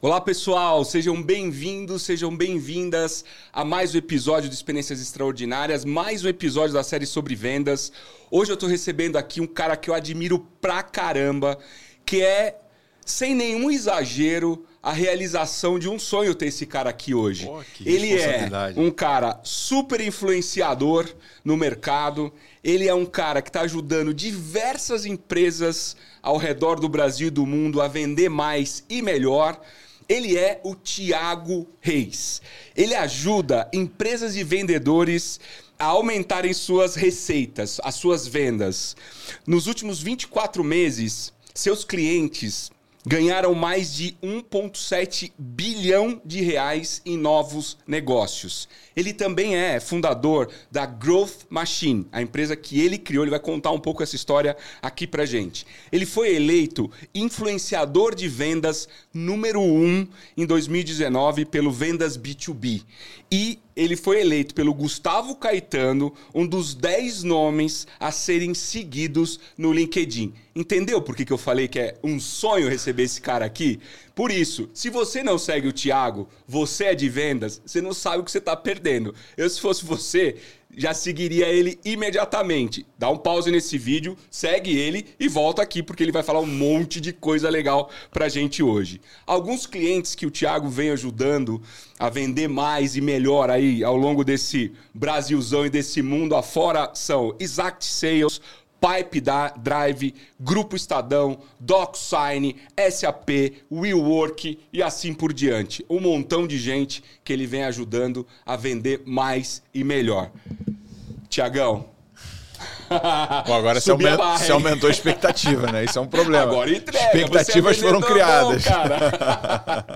Olá pessoal, sejam bem-vindos, sejam bem-vindas a mais um episódio de Experiências Extraordinárias, mais um episódio da série sobre vendas. Hoje eu tô recebendo aqui um cara que eu admiro pra caramba, que é, sem nenhum exagero, a realização de um sonho ter esse cara aqui hoje. Pô, Ele é um cara super influenciador no mercado. Ele é um cara que está ajudando diversas empresas ao redor do Brasil e do mundo a vender mais e melhor. Ele é o Tiago Reis. Ele ajuda empresas e vendedores a aumentarem suas receitas, as suas vendas. Nos últimos 24 meses, seus clientes ganharam mais de 1,7 bilhão de reais em novos negócios. Ele também é fundador da Growth Machine, a empresa que ele criou. Ele vai contar um pouco essa história aqui pra gente. Ele foi eleito influenciador de vendas número 1 em 2019 pelo Vendas B2B. E ele foi eleito pelo Gustavo Caetano, um dos 10 nomes a serem seguidos no LinkedIn. Entendeu por que, que eu falei que é um sonho receber esse cara aqui? Por isso, se você não segue o Thiago, você é de vendas, você não sabe o que você está perdendo. Eu, se fosse você, já seguiria ele imediatamente. Dá um pause nesse vídeo, segue ele e volta aqui, porque ele vai falar um monte de coisa legal pra gente hoje. Alguns clientes que o Thiago vem ajudando a vender mais e melhor aí ao longo desse Brasilzão e desse mundo afora são Exact Sales, Pipe Drive, Grupo Estadão, DocSign, SAP, WeWork e assim por diante. Um montão de gente que ele vem ajudando a vender mais e melhor. Tiagão. Bom, agora você, Subi a aumen- barra, você aumentou a expectativa, né? Isso é um problema. Agora entrega. Expectativas você é foram bom, criadas. cara.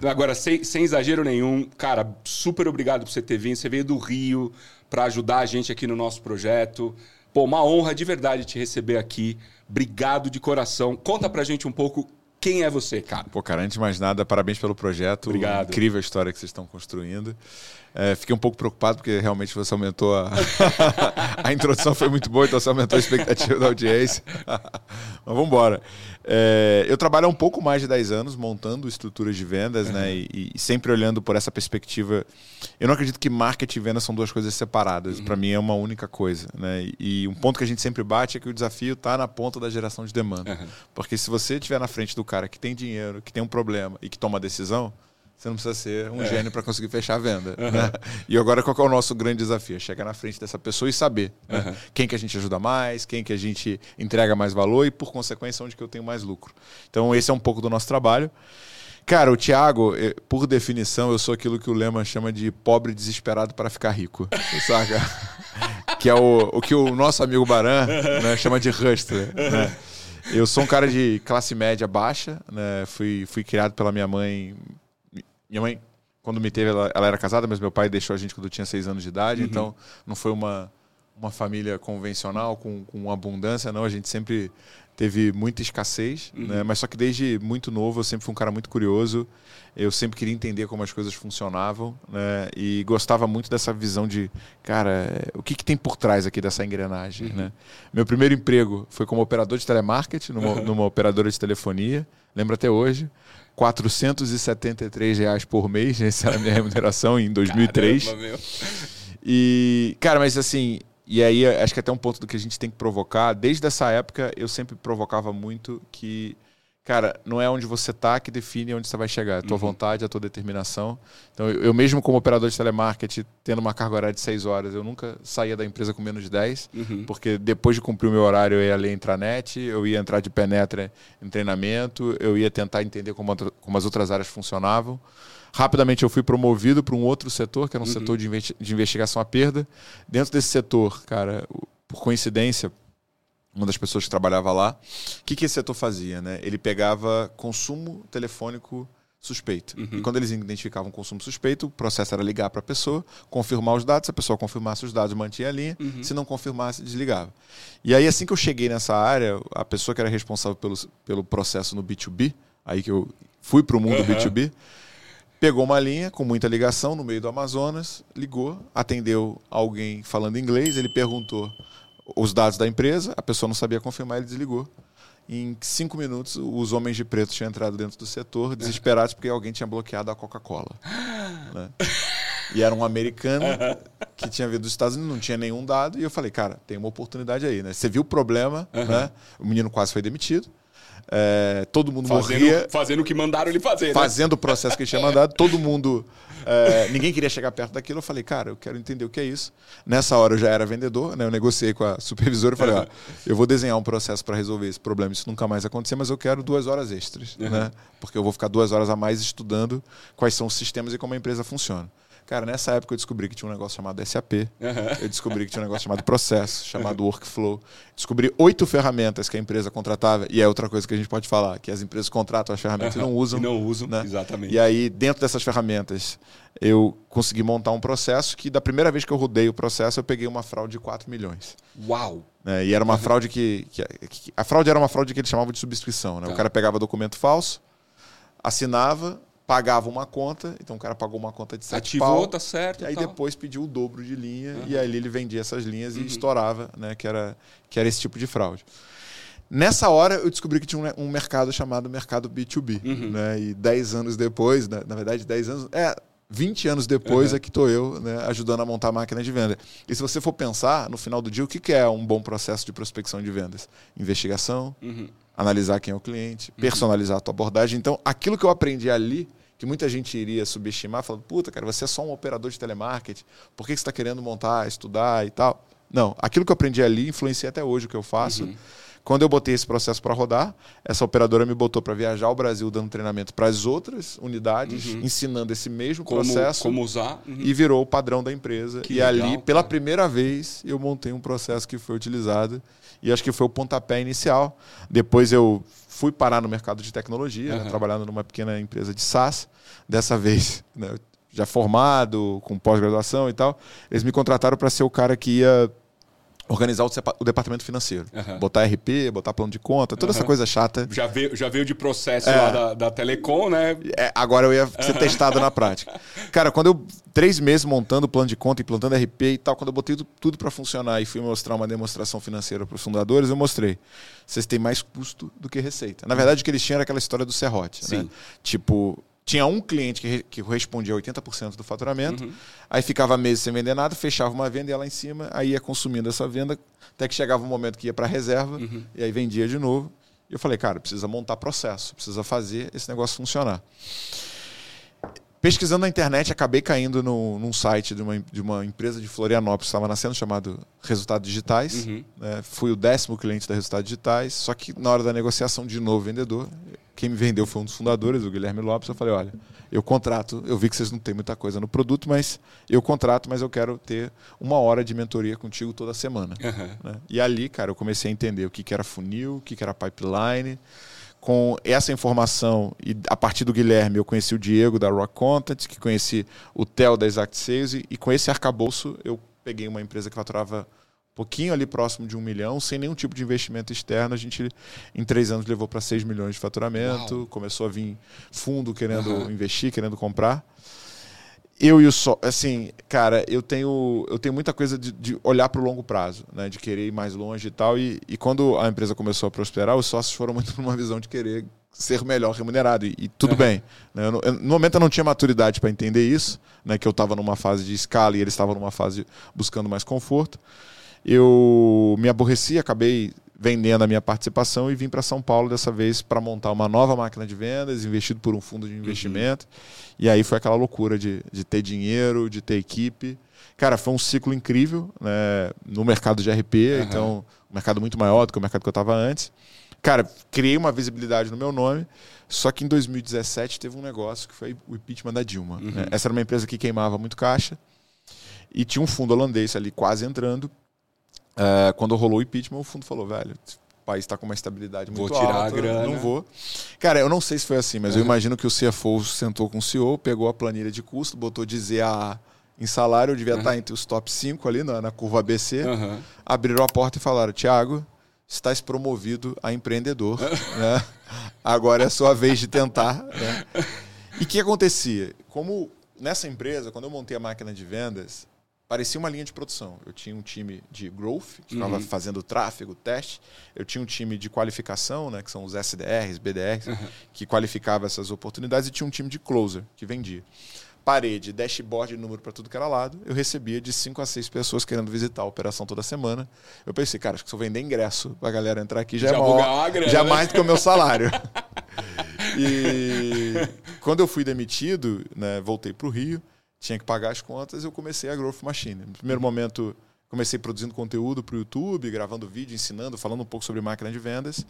Agora, sem, sem exagero nenhum, cara, super obrigado por você ter vindo. Você veio do Rio para ajudar a gente aqui no nosso projeto. Pô, uma honra de verdade te receber aqui. Obrigado de coração. Conta pra gente um pouco quem é você, cara. Pô, cara, antes de mais nada, parabéns pelo projeto. Obrigado. Incrível a história que vocês estão construindo. É, fiquei um pouco preocupado porque realmente você aumentou a. a introdução foi muito boa, então você aumentou a expectativa da audiência. Mas vamos embora. É, eu trabalho há um pouco mais de 10 anos montando estruturas de vendas, né? E, e sempre olhando por essa perspectiva. Eu não acredito que marketing e vendas são duas coisas separadas. Para mim é uma única coisa, né? E um ponto que a gente sempre bate é que o desafio está na ponta da geração de demanda. Porque se você estiver na frente do cara que tem dinheiro, que tem um problema e que toma decisão, você não precisa ser um gênio para conseguir fechar a venda. né? E agora qual é o nosso grande desafio? É chegar na frente dessa pessoa e saber né? quem que a gente ajuda mais, quem que a gente entrega mais valor e, por consequência, onde que eu tenho mais lucro. Então, esse é um pouco do nosso trabalho. Cara, o Thiago, eh, por definição, eu sou aquilo que o Lema chama de pobre desesperado para ficar rico. Saca? que é o, o que o nosso amigo Baran né, chama de hustler. Né? Eu sou um cara de classe média baixa, né? fui, fui criado pela minha mãe. Minha mãe, quando me teve, ela, ela era casada, mas meu pai deixou a gente quando eu tinha seis anos de idade, então não foi uma, uma família convencional, com, com abundância, não. A gente sempre teve muita escassez, né? mas só que desde muito novo eu sempre fui um cara muito curioso. Eu sempre queria entender como as coisas funcionavam né? e gostava muito dessa visão de, cara, o que, que tem por trás aqui dessa engrenagem. Né? Meu primeiro emprego foi como operador de telemarketing numa, numa operadora de telefonia, lembro até hoje. 473 reais por mês, essa era a minha remuneração em 2003. Caramba, meu. E, cara, mas assim, e aí acho que até um ponto do que a gente tem que provocar, desde essa época eu sempre provocava muito que, cara, não é onde você tá que define onde você vai chegar, é a tua vontade, a tua determinação. Então, eu, eu mesmo como operador de telemarketing, tendo uma carga horária de 6 horas, eu nunca saía da empresa com menos de 10, porque depois de cumprir o meu horário eu ia ler intranet, eu ia entrar de penetra em treinamento, eu ia tentar entender como, outra- como as outras áreas funcionavam. Rapidamente eu fui promovido para um outro setor, que era um setor de, investi- de investigação à perda. Dentro desse setor, cara, por coincidência, uma das pessoas que trabalhava lá, o que, que esse setor fazia? Né? Ele pegava consumo telefônico suspeito. E quando eles identificavam consumo suspeito, o processo era ligar para a pessoa, confirmar os dados, se a pessoa confirmasse os dados, mantinha a linha, se não confirmasse, desligava. E aí, assim que eu cheguei nessa área, a pessoa que era responsável pelo, pelo processo no B2B, aí que eu fui para o mundo B2B, pegou uma linha com muita ligação no meio do Amazonas, ligou, atendeu alguém falando inglês, ele perguntou os dados da empresa, a pessoa não sabia confirmar, ele desligou. Em cinco minutos, os homens de preto tinham entrado dentro do setor, desesperados porque alguém tinha bloqueado a Coca-Cola. Né? E era um americano que tinha vindo dos Estados Unidos, não tinha nenhum dado. E eu falei, cara, tem uma oportunidade aí, né? Você viu o problema, uhum. né? O menino quase foi demitido. É, todo mundo fazendo, morria. Fazendo o que mandaram ele fazer. Né? Fazendo o processo que ele tinha mandado. Todo mundo. É, ninguém queria chegar perto daquilo. Eu falei, cara, eu quero entender o que é isso. Nessa hora eu já era vendedor, né? Eu negociei com a supervisora e falei, ó, eu vou desenhar um processo para resolver esse problema. Isso nunca mais acontecer, mas eu quero duas horas extras, uhum. né? Porque eu vou ficar duas horas a mais estudando quais são os sistemas e como a empresa funciona. Cara, nessa época eu descobri que tinha um negócio chamado SAP. Uhum. Eu descobri que tinha um negócio chamado processo, chamado workflow. Descobri oito ferramentas que a empresa contratava. E é outra coisa que a gente pode falar, que as empresas contratam as ferramentas uhum. e não usam. E não usam, né? exatamente. E aí, dentro dessas ferramentas, eu consegui montar um processo que, da primeira vez que eu rodei o processo, eu peguei uma fraude de 4 milhões. Uau! É, e era uma uhum. fraude que, que, que, A fraude era uma fraude que eles chamavam de subscrição. Né? Tá. O cara pegava documento falso, assinava pagava uma conta, então o cara pagou uma conta de 7 Ativou, pau, tá certo. E aí depois pediu o dobro de linha uhum. e aí ele vendia essas linhas uhum. e estourava, né? Que era, que era esse tipo de fraude. Nessa hora eu descobri que tinha um, um mercado chamado mercado B2B. Uhum. Né? E 10 anos depois, na, na verdade, 10 anos. É, 20 anos depois é que estou eu né, ajudando a montar a máquina de venda. E se você for pensar, no final do dia, o que é um bom processo de prospecção de vendas? Investigação, uhum. Analisar quem é o cliente, uhum. personalizar a tua abordagem. Então, aquilo que eu aprendi ali que muita gente iria subestimar, falando, puta, cara, você é só um operador de telemarketing, por que você está querendo montar, estudar e tal? Não, aquilo que eu aprendi ali influencia até hoje o que eu faço. Uhum. Quando eu botei esse processo para rodar, essa operadora me botou para viajar ao Brasil dando treinamento para as outras unidades, uhum. ensinando esse mesmo como, processo. Como usar. Uhum. E virou o padrão da empresa. Que e legal, ali, pela primeira vez, eu montei um processo que foi utilizado. E acho que foi o pontapé inicial. Depois eu fui parar no mercado de tecnologia, uhum. né, trabalhando numa pequena empresa de SaaS. Dessa vez, né, já formado, com pós-graduação e tal, eles me contrataram para ser o cara que ia organizar o, o departamento financeiro. Uhum. Botar RP, botar plano de conta, toda uhum. essa coisa chata. Já veio, já veio de processo é. lá da, da Telecom, né? É, agora eu ia ser testado na prática. Cara, quando eu. Três meses montando plano de conta, implantando RP e tal, quando eu botei tudo, para funcionar e fui mostrar uma demonstração financeira para os fundadores, eu mostrei. Vocês têm mais custo do que receita. Na verdade, o que eles tinham era aquela história do serrote. Sim. Né? Tipo, tinha um cliente que, que respondia 80% do faturamento, uhum. aí ficava meses sem vender nada, fechava uma venda e ia lá em cima, aí ia consumindo essa venda, até que chegava um momento que ia para reserva, uhum. e aí vendia de novo. E eu falei, cara, precisa montar processo, precisa fazer esse negócio funcionar. Pesquisando na internet, acabei caindo no, num site de uma, de uma empresa de Florianópolis que estava nascendo, chamado Resultados Digitais. Uhum. Né? Fui o décimo cliente da Resultados Digitais, só que na hora da negociação, de novo, vendedor, quem me vendeu foi um dos fundadores, o Guilherme Lopes. Eu falei: olha, eu contrato, eu vi que vocês não têm muita coisa no produto, mas eu contrato, mas eu quero ter uma hora de mentoria contigo toda semana. Uhum. Né? E ali, cara, eu comecei a entender o que, que era funil, o que, que era pipeline. Com essa informação, e a partir do Guilherme, eu conheci o Diego da Rock Content, que conheci o Theo da Exact Sales, e, e com esse arcabouço eu peguei uma empresa que faturava pouquinho ali próximo de um milhão, sem nenhum tipo de investimento externo. A gente, em três anos, levou para seis milhões de faturamento. Uau. Começou a vir fundo querendo uhum. investir, querendo comprar. Eu e o só, assim, cara, eu tenho, eu tenho muita coisa de, de olhar para o longo prazo, né, de querer ir mais longe e tal. E, e quando a empresa começou a prosperar, os sócios foram muito numa visão de querer ser melhor remunerado e, e tudo uhum. bem. Né? Eu, eu, no momento eu não tinha maturidade para entender isso, né, que eu estava numa fase de escala e eles estavam numa fase buscando mais conforto eu me aborreci, acabei vendendo a minha participação e vim para São Paulo dessa vez para montar uma nova máquina de vendas, investido por um fundo de investimento. Uhum. E aí foi aquela loucura de, de ter dinheiro, de ter equipe. Cara, foi um ciclo incrível né, no mercado de RP, uhum. então um mercado muito maior do que o mercado que eu estava antes. Cara, criei uma visibilidade no meu nome, só que em 2017 teve um negócio que foi o impeachment da Dilma. Uhum. Né? Essa era uma empresa que queimava muito caixa e tinha um fundo holandês ali quase entrando Uh, quando rolou o impeachment, o fundo falou, velho, o país está com uma estabilidade muito vou tirar alta, a grana. não vou. Cara, eu não sei se foi assim, mas uhum. eu imagino que o CFO sentou com o CEO, pegou a planilha de custo, botou dizer a em salário, eu devia uhum. estar entre os top 5 ali na, na curva ABC, uhum. abriram a porta e falaram, Tiago, estás promovido a empreendedor, né? agora é a sua vez de tentar. Né? E o que acontecia? Como nessa empresa, quando eu montei a máquina de vendas, parecia uma linha de produção. Eu tinha um time de growth, que estava uhum. fazendo tráfego, teste. Eu tinha um time de qualificação, né, que são os SDRs, BDRs, uhum. que qualificava essas oportunidades, e tinha um time de closer, que vendia. Parede, dashboard, número para tudo que era lado. Eu recebia de 5 a 6 pessoas querendo visitar a operação toda semana. Eu pensei, cara, acho que se eu vender ingresso para a galera entrar aqui já, já é maior, grana, já né? mais do que o meu salário. e quando eu fui demitido, né, voltei para o Rio tinha que pagar as contas, eu comecei a Growth Machine. No primeiro momento, comecei produzindo conteúdo para o YouTube, gravando vídeo, ensinando, falando um pouco sobre máquina de vendas.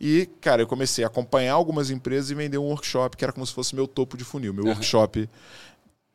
E, cara, eu comecei a acompanhar algumas empresas e vender um workshop que era como se fosse meu topo de funil. Meu uhum. workshop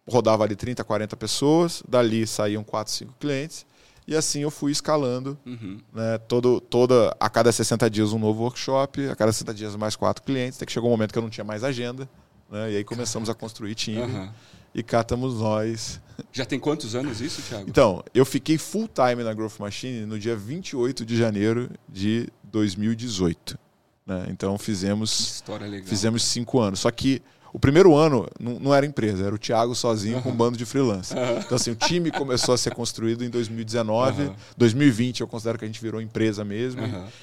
rodava ali 30, 40 pessoas, dali saíam 4, 5 clientes. E assim eu fui escalando, uhum. né, todo, toda, a cada 60 dias um novo workshop, a cada 60 dias mais quatro clientes, até que chegou um momento que eu não tinha mais agenda, né, e aí começamos a construir time. Uhum e cá estamos nós. Já tem quantos anos isso, Thiago? Então, eu fiquei full time na Growth Machine no dia 28 de janeiro de 2018. Né? Então fizemos fizemos cinco anos. Só que o primeiro ano não, não era empresa, era o Thiago sozinho uhum. com um bando de freelance. Uhum. Então, assim, o time começou a ser construído em 2019. Uhum. 2020 eu considero que a gente virou empresa mesmo.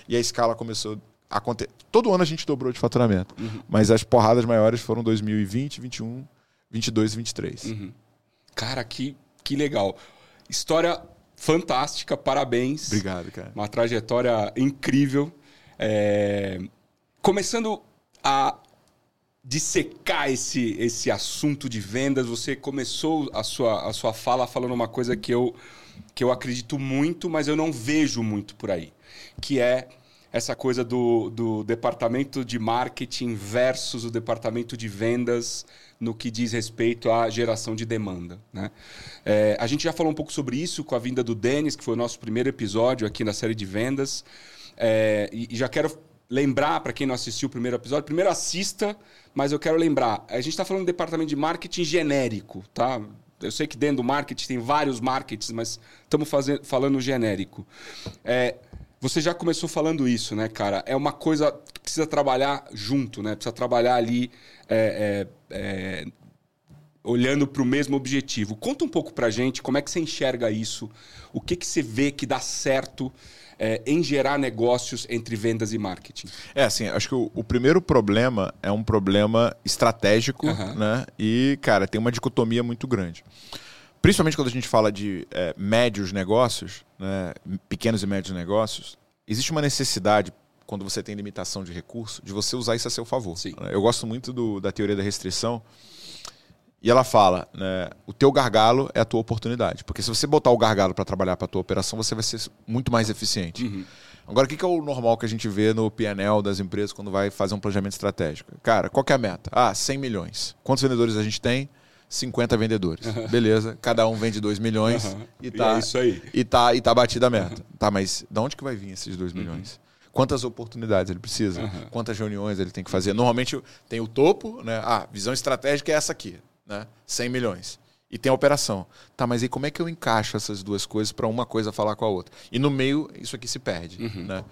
E a escala começou a acontecer. Todo ano a gente dobrou de faturamento. Uhum. Mas as porradas maiores foram 2020, 2021 22 e 23. Uhum. Cara, que, que legal. História fantástica, parabéns. Obrigado, cara. Uma trajetória incrível. É... Começando a dissecar esse, esse assunto de vendas, você começou a sua, a sua fala falando uma coisa que eu, que eu acredito muito, mas eu não vejo muito por aí, que é essa coisa do, do departamento de marketing versus o departamento de vendas no que diz respeito à geração de demanda. Né? É, a gente já falou um pouco sobre isso com a vinda do Denis, que foi o nosso primeiro episódio aqui na série de vendas. É, e, já quero lembrar para quem não assistiu o primeiro episódio, primeiro assista, mas eu quero lembrar, a gente está falando de departamento de marketing genérico, tá? Eu sei que dentro do marketing tem vários marketings, mas estamos falando genérico. É, você já começou falando isso, né, cara? É uma coisa que precisa trabalhar junto, né? Precisa trabalhar ali é, é, é, olhando para o mesmo objetivo. Conta um pouco para gente como é que você enxerga isso, o que, que você vê que dá certo é, em gerar negócios entre vendas e marketing. É assim, acho que o, o primeiro problema é um problema estratégico, uhum. né? E, cara, tem uma dicotomia muito grande principalmente quando a gente fala de é, médios negócios, né, pequenos e médios negócios, existe uma necessidade, quando você tem limitação de recurso, de você usar isso a seu favor. Sim. Eu gosto muito do, da teoria da restrição. E ela fala, né, o teu gargalo é a tua oportunidade. Porque se você botar o gargalo para trabalhar para a tua operação, você vai ser muito mais eficiente. Uhum. Agora, o que é o normal que a gente vê no PNL das empresas quando vai fazer um planejamento estratégico? Cara, qual é a meta? Ah, 100 milhões. Quantos vendedores a gente tem? 50 vendedores. Uhum. Beleza, cada um vende 2 milhões uhum. e tá. E é isso aí. E tá, e tá batida a meta. Tá, mas de onde que vai vir esses 2 milhões? Quantas oportunidades ele precisa? Quantas reuniões ele tem que fazer? Normalmente tem o topo, né? Ah, visão estratégica é essa aqui, né? 100 milhões. E tem a operação. Tá, mas aí como é que eu encaixo essas duas coisas para uma coisa falar com a outra? E no meio, isso aqui se perde, uhum. né?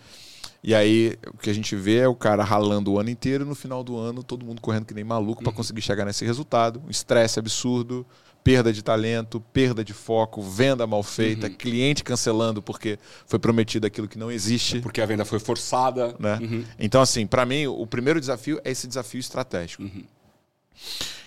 E aí, o que a gente vê é o cara ralando o ano inteiro e no final do ano todo mundo correndo que nem maluco para uhum. conseguir chegar nesse resultado. Um estresse absurdo, perda de talento, perda de foco, venda mal feita, uhum. cliente cancelando porque foi prometido aquilo que não existe. É porque a venda foi forçada. Né? Uhum. Então, assim, para mim, o primeiro desafio é esse desafio estratégico. Uhum.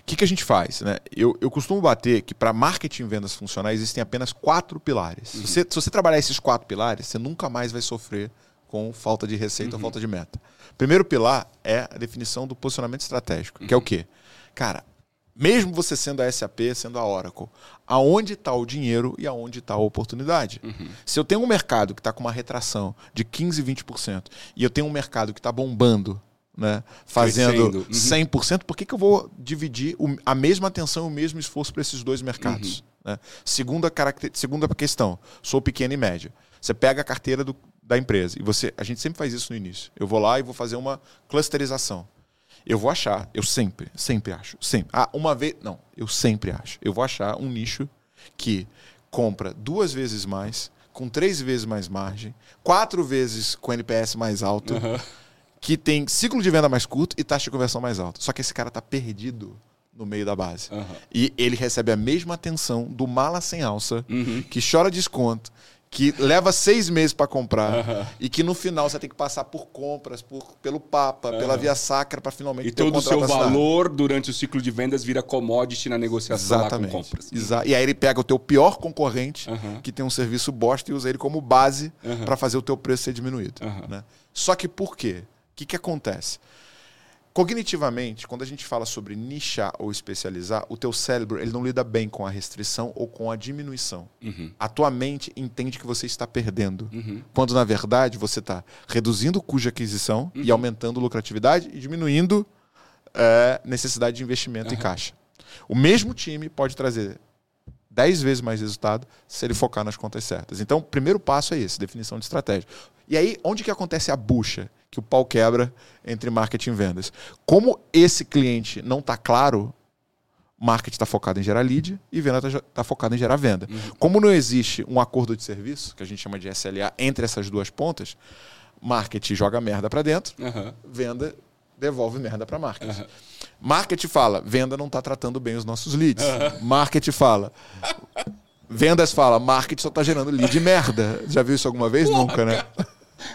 O que, que a gente faz? Né? Eu, eu costumo bater que para marketing e vendas funcionar existem apenas quatro pilares. Se, uhum. você, se você trabalhar esses quatro pilares, você nunca mais vai sofrer com falta de receita uhum. ou falta de meta. Primeiro pilar é a definição do posicionamento estratégico, uhum. que é o uhum. quê? Cara, mesmo você sendo a SAP, sendo a Oracle, aonde está o dinheiro e aonde está a oportunidade. Uhum. Se eu tenho um mercado que está com uma retração de 15%, 20% e eu tenho um mercado que está bombando, né, fazendo uhum. 100%, por que, que eu vou dividir a mesma atenção e o mesmo esforço para esses dois mercados? Uhum. Né? Segunda, segunda questão, sou pequeno e médio. Você pega a carteira do, da empresa. E você, a gente sempre faz isso no início. Eu vou lá e vou fazer uma clusterização. Eu vou achar, eu sempre, sempre acho, sempre. Ah, uma vez, não, eu sempre acho. Eu vou achar um nicho que compra duas vezes mais, com três vezes mais margem, quatro vezes com NPS mais alto, uhum. que tem ciclo de venda mais curto e taxa de conversão mais alta. Só que esse cara está perdido no meio da base. Aham. E ele recebe a mesma atenção do mala sem alça, Uhum. que chora desconto, que leva seis meses para comprar e que no final você tem que passar por compras, por, pelo Papa, pela via sacra para finalmente E ter todo o seu valor durante o ciclo de vendas vira commodity na negociação lá com Exatamente. compras. E aí ele pega o teu pior concorrente, que tem um serviço bosta, e usa ele como base para fazer o teu preço ser diminuído. Né? Só que por quê? O que, que acontece? Cognitivamente, quando a gente fala sobre nichar ou especializar, o teu cérebro ele não lida bem com a restrição ou com a diminuição. Uhum. A tua mente entende que você está perdendo. Uhum. Quando, na verdade, você está reduzindo o custo de aquisição e aumentando lucratividade e diminuindo é, necessidade de investimento em caixa. O mesmo time pode trazer 10 vezes mais resultado se ele focar nas contas certas. Então, o primeiro passo é esse, definição de estratégia. E aí, onde que acontece a bucha que o pau quebra entre marketing e vendas? Como esse cliente não está claro, marketing está focado em gerar lead e venda está focado em gerar venda. Como não existe um acordo de serviço, que a gente chama de SLA, entre essas duas pontas, marketing joga merda para dentro, Aham. venda devolve merda para marketing. Aham. Marketing fala, venda não está tratando bem os nossos leads. Marketing fala, vendas fala, marketing só está gerando lead merda. Já viu isso alguma vez? Nunca, né?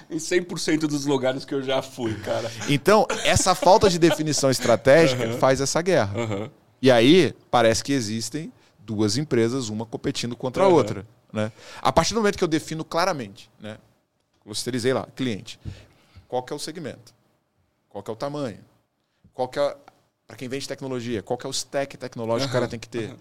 Em 100% dos lugares que eu já fui, cara. Então, essa falta de definição estratégica faz essa guerra. Aham. E aí, parece que existem duas empresas, uma competindo contra a Uhum. outra. Né? A partir do momento que eu defino claramente, né? Clusterizei lá, cliente. Qual que é o segmento? Qual que é o tamanho? Qual que é, para quem vende tecnologia, qual que é o stack tecnológico que o cara tem que ter?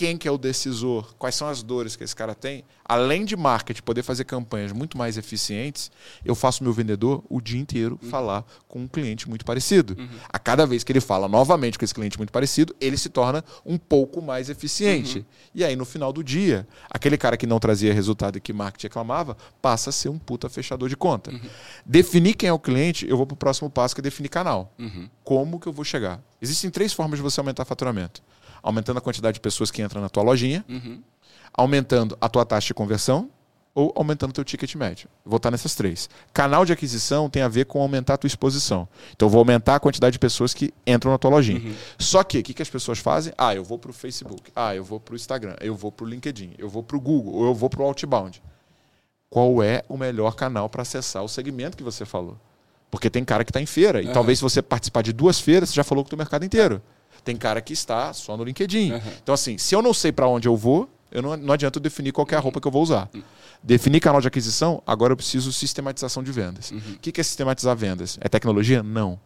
Quem que é o decisor? Quais são as dores que esse cara tem? Além de marketing poder fazer campanhas muito mais eficientes, eu faço meu vendedor o dia inteiro falar com um cliente muito parecido. A cada vez que ele fala novamente com esse cliente muito parecido, ele se torna um pouco mais eficiente. E aí, no final do dia, aquele cara que não trazia resultado e que marketing reclamava, passa a ser um puta fechador de conta. Definir quem é o cliente, eu vou para o próximo passo, que é definir canal. Uhum. Como que eu vou chegar? Existem três formas de você aumentar faturamento. Aumentando a quantidade de pessoas que entram na tua lojinha, Uhum. aumentando a tua taxa de conversão ou aumentando o teu ticket médio. Vou estar nessas três. Canal de aquisição tem a ver com aumentar a tua exposição. Então eu vou aumentar a quantidade de pessoas que entram na tua lojinha. Só que o que, que as pessoas fazem? Ah, eu vou para o Facebook, ah, eu vou para o Instagram, eu vou para o LinkedIn, eu vou para o Google, ou eu vou para o Outbound. Qual é o melhor canal para acessar o segmento que você falou? Porque tem cara que está em feira. E Aham. talvez se você participar de duas feiras, você já falou com o teu mercado inteiro. Tem cara que está só no LinkedIn. Aham. Então, assim, se eu não sei para onde eu vou, eu não, não adianta eu definir qual é a roupa que eu vou usar. Definir canal de aquisição, agora eu preciso sistematização de vendas. O que que é sistematizar vendas? É tecnologia? Não.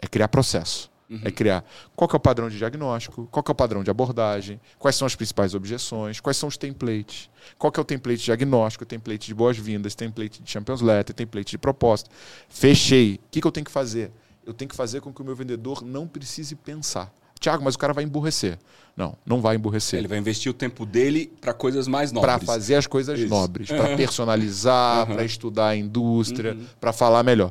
É criar processo. É criar qual é o padrão de diagnóstico, qual é o padrão de abordagem, quais são as principais objeções, quais são os templates, qual é o template de diagnóstico, template de boas-vindas, template de Champions Letter, template de proposta. Fechei. O que, que eu tenho que fazer? Eu tenho que fazer com que o meu vendedor não precise pensar. Tiago, mas o cara vai emburrecer. Não, não vai emburrecer Ele vai investir o tempo dele para coisas mais para nobres. fazer as coisas Isso. nobres, para personalizar, Aham. para estudar a indústria, Uhum. para falar melhor.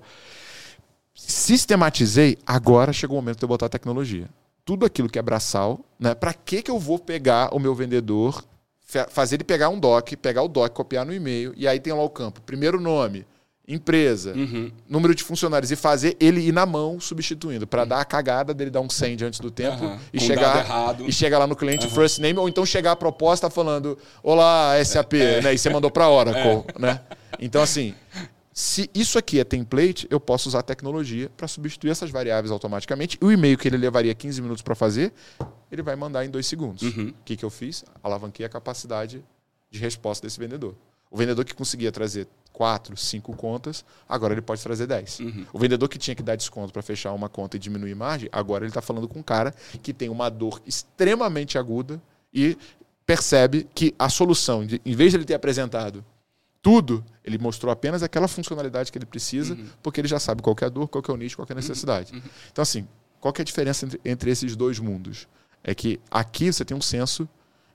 Sistematizei, agora chegou o momento de eu botar tecnologia. Tudo aquilo que é braçal, né? Para que que eu vou pegar o meu vendedor, fa- fazer ele pegar um doc, pegar o doc, copiar no e-mail e aí tem lá o campo, primeiro nome, empresa, Uhum. número de funcionários e fazer ele ir na mão substituindo para dar a cagada dele dar um send antes do tempo Aham. e Com chegar e chega lá no cliente first name ou então chegar a proposta falando olá SAP, né? E você mandou para Oracle, né? Então assim, se isso aqui é template, eu posso usar a tecnologia para substituir essas variáveis automaticamente. E o e-mail que ele levaria 15 minutos para fazer, ele vai mandar em dois segundos. Uhum. O que, que eu fiz? Alavanquei a capacidade de resposta desse vendedor. O vendedor que conseguia trazer quatro, cinco contas, agora ele pode trazer 10. Uhum. O vendedor que tinha que dar desconto para fechar uma conta e diminuir margem, agora ele está falando com um cara que tem uma dor extremamente aguda e percebe que a solução, de- em vez de ele ter apresentado tudo, ele mostrou apenas aquela funcionalidade que ele precisa, porque ele já sabe qual é a dor, qual que é o nicho, qual que é a necessidade. Então, assim, qual que é a diferença entre, entre esses dois mundos? É que aqui você tem um senso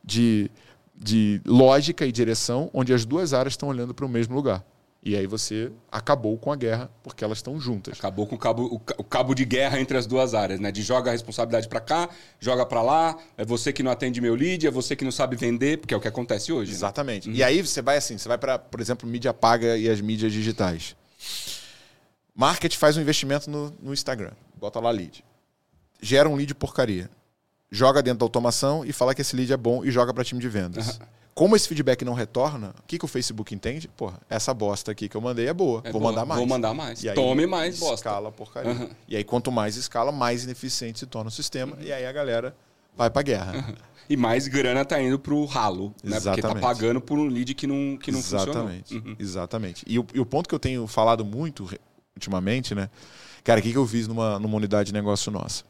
de, de lógica e direção, onde as duas áreas estão olhando para o mesmo lugar. E aí você acabou com a guerra, porque elas estão juntas. Acabou com o cabo, o ca- o cabo de guerra entre as duas áreas, né? De joga a responsabilidade para cá, joga para lá, é você que não atende meu lead, é você que não sabe vender, porque é o que acontece hoje. né? Exatamente. E aí você vai assim, você vai para, por exemplo, mídia paga e as mídias digitais. Market faz um investimento no, no Instagram, bota lá lead. Gera um lead porcaria. joga dentro da automação e fala que esse lead é bom e joga para time de vendas. Como esse feedback não retorna, o que, que o Facebook entende? Porra, essa bosta aqui que eu mandei é boa. É vou boa, mandar mais. Vou mandar mais. E aí, Tome mais bosta. Escala porcaria. Uhum. E aí, quanto mais escala, mais ineficiente se torna o sistema. E aí a galera vai pra guerra. E mais grana tá indo pro ralo, né? Porque tá Exatamente. pagando por um lead que não, que não Exatamente. funcionou. Uhum. Exatamente. E o, e o ponto que eu tenho falado muito ultimamente, né? Cara, o que, que eu fiz numa, numa unidade de negócio nossa?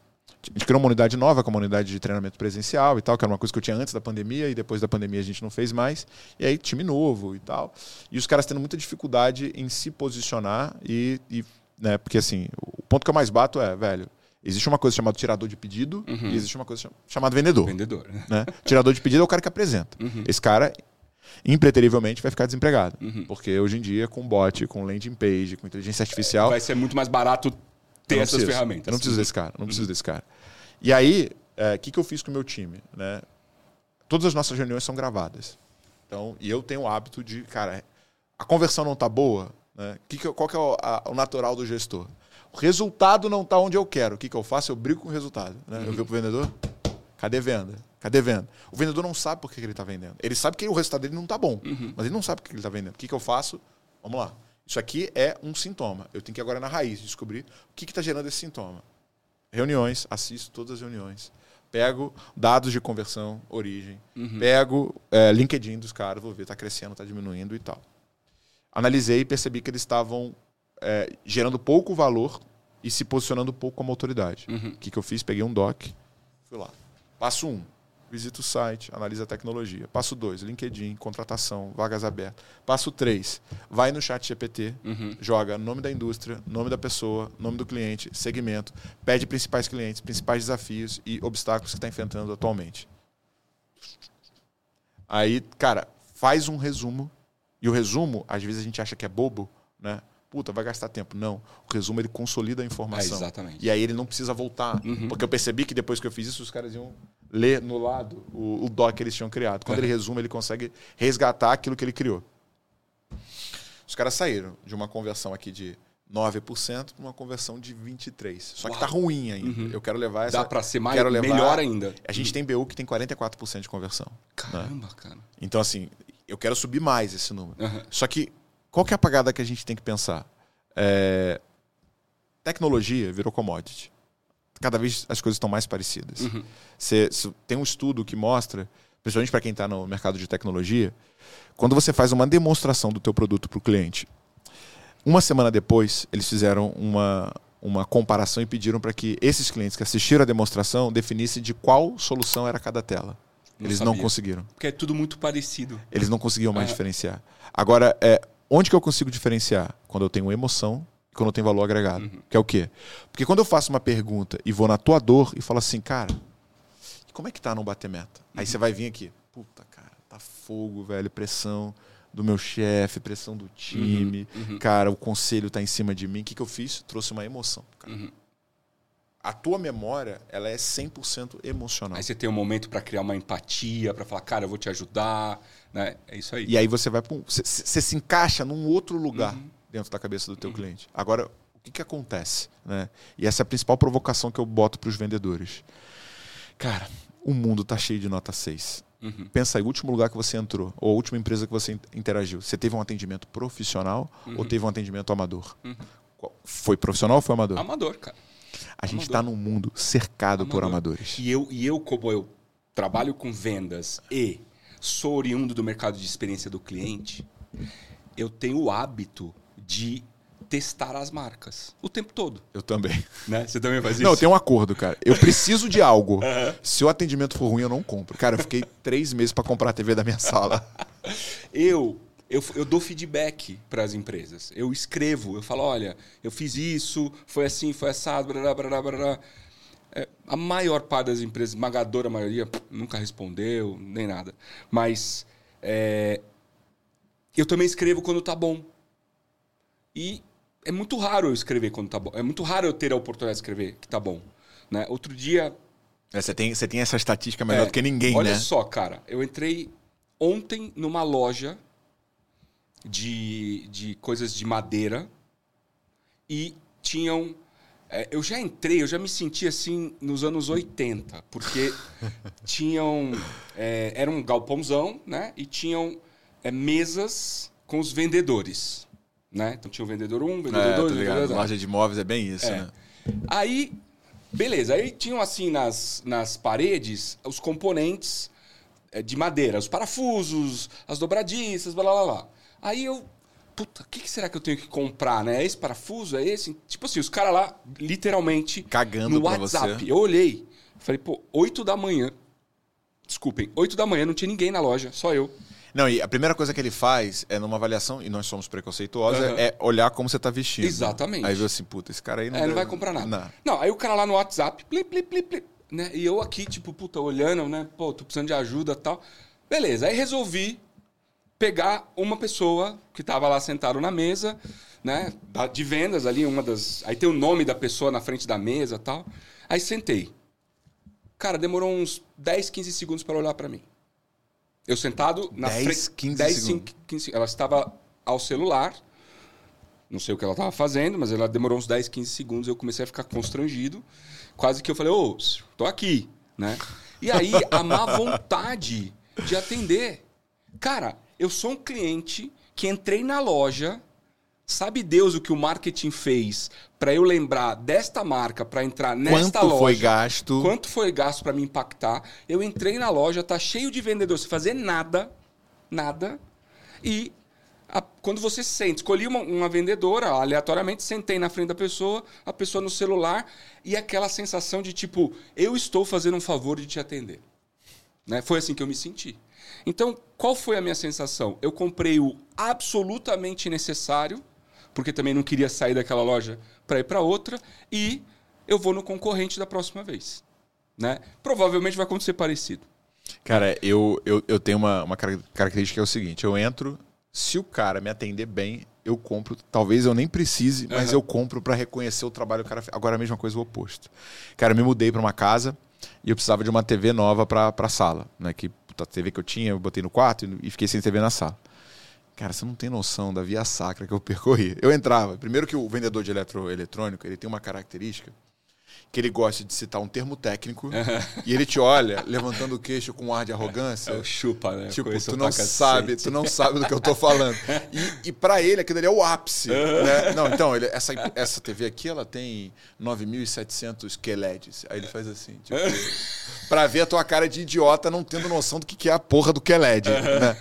A gente criou uma unidade nova, que é uma unidade de treinamento presencial e tal, que era uma coisa que eu tinha antes da pandemia e depois da pandemia a gente não fez mais. E aí, time novo e tal. E os caras tendo muita dificuldade em se posicionar e. e, né, porque assim, o ponto que eu mais bato é, velho, existe uma coisa chamada tirador de pedido Uhum. e existe uma coisa cham- chamada vendedor. Vendedor. né? Né? Tirador de pedido é o cara que apresenta. Uhum. Esse cara, impreterivelmente, vai ficar desempregado. Uhum. Porque hoje em dia, com bot, com landing page, com inteligência artificial. Vai ser muito mais barato ter essas preciso. ferramentas. Eu não preciso desse cara, não preciso desse cara. E aí, o que, que eu fiz com o meu time? Né? Todas as nossas reuniões são gravadas. Então, e eu tenho o hábito de, cara, a conversão não tá boa, né? Que que qual que é o, a- o natural do gestor? O resultado não tá onde eu quero. O que, que eu faço? Eu brigo com o resultado. Né? Eu vou pro vendedor, cadê venda? Cadê venda? O vendedor não sabe por que, que ele está vendendo. Ele sabe que o resultado dele não está bom, mas ele não sabe por que ele está vendendo. O que, que eu faço? Vamos lá. Isso aqui é um sintoma. Eu tenho que ir agora na raiz descobrir o que está gerando esse sintoma. Reuniões, assisto todas as reuniões. Pego dados de conversão, origem. Pego é, LinkedIn dos caras, vou ver, está crescendo, está diminuindo e tal. Analisei e percebi que eles estavam é, gerando pouco valor e se posicionando pouco como autoridade. Uhum. O que, que eu fiz? Peguei um doc, fui lá. Passo 1, um, visita o site, analisa a tecnologia. Passo 2, LinkedIn, contratação, vagas abertas. Passo 3, vai no chat GPT, Uhum. joga nome da indústria, nome da pessoa, nome do cliente, segmento, pede principais clientes, principais desafios e obstáculos que está enfrentando atualmente. Aí, cara, faz um resumo. E o resumo, às vezes a gente acha que é bobo, né? Puta, vai gastar tempo. Não. O resumo ele consolida a informação. É, exatamente. E aí ele não precisa voltar. Uhum. Porque eu percebi que depois que eu fiz isso, os caras iam ler no lado o, o doc que eles tinham criado. Quando ele resume, ele consegue resgatar aquilo que ele criou. Os caras saíram de uma conversão aqui de 9% para uma conversão de 23%. Só que Uau. tá ruim ainda. Uhum. Eu quero levar essa. Dá pra ser mais, levar- melhor ainda. A gente tem BU que tem 44% de conversão. Caramba, cara. Então, assim, eu quero subir mais esse número. Só que, qual que é a pagada que a gente tem que pensar? É, Tecnologia virou commodity. Cada vez as coisas estão mais parecidas. Uhum. Cê- cê- tem um estudo que mostra, principalmente para quem está no mercado de tecnologia, quando você faz uma demonstração do teu produto para o cliente, uma semana depois eles fizeram uma, uma comparação e pediram para que esses clientes que assistiram a demonstração definissem de qual solução era cada tela. Não eles não sabia. conseguiram. Porque é tudo muito parecido. Eles não conseguiam mais Aham. diferenciar. Agora, é, onde que eu consigo diferenciar? Quando eu tenho emoção e quando eu tenho valor agregado. Uhum. Que é o quê? Porque quando eu faço uma pergunta e vou na tua dor e falo assim, cara, como é que tá não bater meta? Uhum. Aí você vai vir aqui, puta, cara, tá fogo, velho, pressão do meu chefe, pressão do time, uhum. cara, o conselho tá em cima de mim. O que, que eu fiz? Trouxe uma emoção. cara. Uhum. A tua memória, ela é 100% emocional. Aí você tem um momento pra criar uma empatia, pra falar, cara, eu vou te ajudar. Né? É isso aí. E aí você vai um, você, se encaixa num outro lugar Uhum. dentro da cabeça do teu cliente. Agora, o que, que acontece? Né? E essa é a principal provocação que eu boto para os vendedores. Cara, o mundo tá cheio de nota 6. Uhum. Pensa aí, o último lugar que você entrou, ou a última empresa que você in- interagiu, você teve um atendimento profissional ou teve um atendimento amador? Uhum. Foi profissional ou foi amador? Amador, cara. A gente está num mundo cercado por Amador. amadores. E eu, e eu, como eu trabalho com vendas e sou oriundo do mercado de experiência do cliente, eu tenho o hábito de testar as marcas o tempo todo. Eu também. Né? Você também faz isso? Não, eu tenho um acordo, cara. Eu preciso de algo. Se o atendimento for ruim, eu não compro. Cara, eu fiquei três meses para comprar a TV da minha sala. Eu, eu, eu dou feedback para as empresas. Eu escrevo, eu falo, olha, eu fiz isso, foi assim, foi assado, blá, blá, blá, blá. É, a maior parte das empresas, esmagadora maioria, nunca respondeu, nem nada. Mas é, eu também escrevo quando tá bom. E é muito raro eu escrever quando tá bom. É muito raro eu ter a oportunidade de escrever que tá bom. Né? Outro dia, É, você, tem, você tem essa estatística melhor é, do que ninguém, Olha né? só, cara, eu entrei ontem numa loja de, de coisas de madeira e tinham É, eu já entrei, eu já me senti assim nos anos 80, porque tinham. É, era um galpãozão, né? E tinham é, mesas com os vendedores. Né? Então tinha o vendedor 1, um, vendedor 2, É, tô vendedor ligado. dois. Loja de imóveis é bem isso, É. né? Aí, beleza. Aí tinham assim nas, nas paredes os componentes eh, de madeira, os parafusos, as dobradiças, blá blá blá. Aí eu, puta, o que, que será que eu tenho que comprar, né? É esse parafuso? É esse? Tipo assim, os caras lá, literalmente, Cagando no WhatsApp. você. Eu olhei, falei, pô, 8 da manhã. Desculpem, 8 da manhã, não tinha ninguém na loja, só eu. Não, e a primeira coisa que ele faz é numa avaliação, e nós somos preconceituosos, Aham. é olhar como você tá vestindo. Exatamente. Aí viu assim, puta, esse cara aí não, É, não deve- vai comprar nada. Não. Não. aí o cara lá no WhatsApp, pli, pli, pli, pli, né? E eu aqui, tipo, puta, olhando, né? Pô, tô precisando de ajuda e tal. Beleza, aí resolvi pegar uma pessoa que tava lá sentado na mesa, né? De vendas ali, uma das. Aí tem o nome da pessoa na frente da mesa e tal. Aí sentei. Cara, demorou uns 10, 15 segundos para olhar para mim. Eu sentado na 10, frente. 15 10, segundos. 15 Ela estava ao celular. Não sei o que ela estava fazendo, mas ela demorou uns 10, 15 segundos. Eu comecei a ficar constrangido. Quase que eu falei, ô, tô aqui, né? E aí, a má vontade de atender. Cara, eu sou um cliente que entrei na loja, sabe Deus o que o marketing fez para eu lembrar desta marca para entrar nesta Quanto loja. foi gasto? Quanto foi gasto para me impactar? Eu entrei na loja, tá cheio de vendedores, sem fazer nada, nada. E a- quando você sente, escolhi uma, uma vendedora aleatoriamente, sentei na frente da pessoa, a pessoa no celular e aquela sensação de tipo, eu estou fazendo um favor de te atender. Né? Foi assim que eu me senti. Então, qual foi a minha sensação? Eu comprei o absolutamente necessário, porque também não queria sair daquela loja para ir para outra, e eu vou no concorrente da próxima vez. Né? Provavelmente vai acontecer parecido. Cara, eu, eu, eu tenho uma, uma cara- característica que é o seguinte: eu entro, se o cara me atender bem, eu compro. Talvez eu nem precise, mas Aham. eu compro pra reconhecer o trabalho que o cara fez. Agora a mesma coisa o oposto. Cara, eu me mudei pra uma casa e eu precisava de uma TV nova pra, pra sala. Né? Que puta, TV que eu tinha, eu botei no quarto e, e fiquei sem TV na sala. Cara, você não tem noção da via sacra que eu percorri. Eu entrava. Primeiro que o vendedor de eletroeletrônico, ele tem uma característica que ele gosta de citar um termo técnico e ele te olha levantando o queixo com um ar de arrogância. É o chupa, né? Tipo, Conheço tu não cacete. sabe, tu não sabe do que eu tô falando. E, e para ele, aquilo ali é o ápice. né? Não, então, ele- essa, essa TV aqui, ela tem 9.700 QLEDs. Aí ele faz assim, tipo, pra ver a tua cara de idiota não tendo noção do que que é a porra do QLED, né?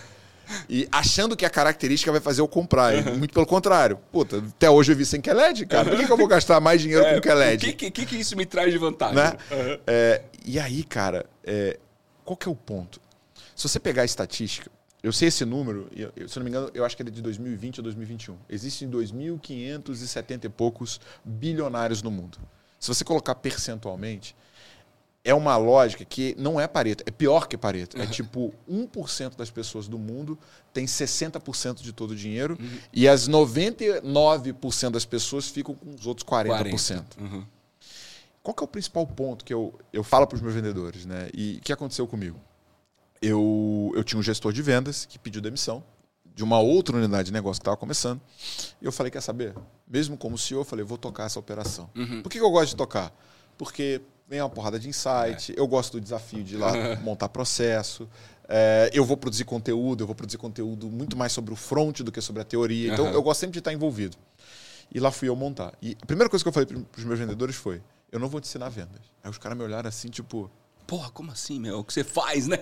E achando que a característica vai fazer eu comprar. E muito pelo contrário. Puta, até hoje eu vi sem QLED, cara. Por que, que eu vou gastar mais dinheiro É, com QLED? O que, que, que isso me traz de vantagem? né? Aham. É, e aí, cara, é, qual que é o ponto? Se você pegar a estatística, eu sei esse número, eu- se não me engano, eu acho que ele é de 2020 ou 2021. Existem 2.570 e poucos bilionários no mundo. Se você colocar percentualmente, é uma lógica que não é Pareto, é pior que Pareto. É tipo 1% das pessoas do mundo tem 60% de todo o dinheiro e as 99% das pessoas ficam com os outros 40%. Uhum. Qual que é o principal ponto que eu, eu falo para os meus vendedores, né? E o que aconteceu comigo? Eu, eu tinha um gestor de vendas que pediu demissão de uma outra unidade de negócio que estava começando. E eu falei, quer saber? Mesmo como CEO, eu falei, vou tocar essa operação. Por que, que eu gosto de tocar? Porque vem uma porrada de insight, eu gosto do desafio de ir lá montar processo, é, eu vou produzir conteúdo, eu vou produzir conteúdo muito mais sobre o front do que sobre a teoria. Então, Aham. eu gosto sempre de estar envolvido. E lá fui eu montar. E a primeira coisa que eu falei para os meus vendedores foi: eu não vou te ensinar vendas. Aí os caras me olharam assim, tipo, Porra, como assim, meu? O que você faz, né?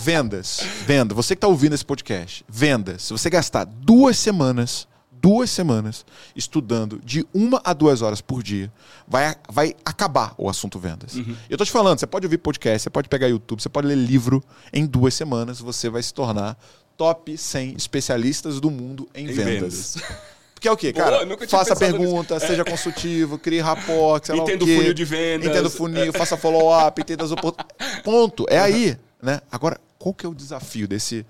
vendas, venda. Você que está ouvindo esse podcast, vendas. Se você gastar duas semanas, duas semanas estudando de uma a duas horas por dia, vai, vai acabar o assunto vendas. Eu tô te falando, você pode ouvir podcast, você pode pegar YouTube, você pode ler livro. Em duas semanas você vai se tornar top 100 especialistas do mundo em, Em vendas. vendas. Porque é o quê, Boa, cara? tinha faça pergunta, seja consultivo, crie rapport, sei lá Entenda o quê. funil de vendas. Entenda o funil, faça follow-up, entenda as oportunidades. Ponto. É aí. Né? Agora, qual que é o desafio desse,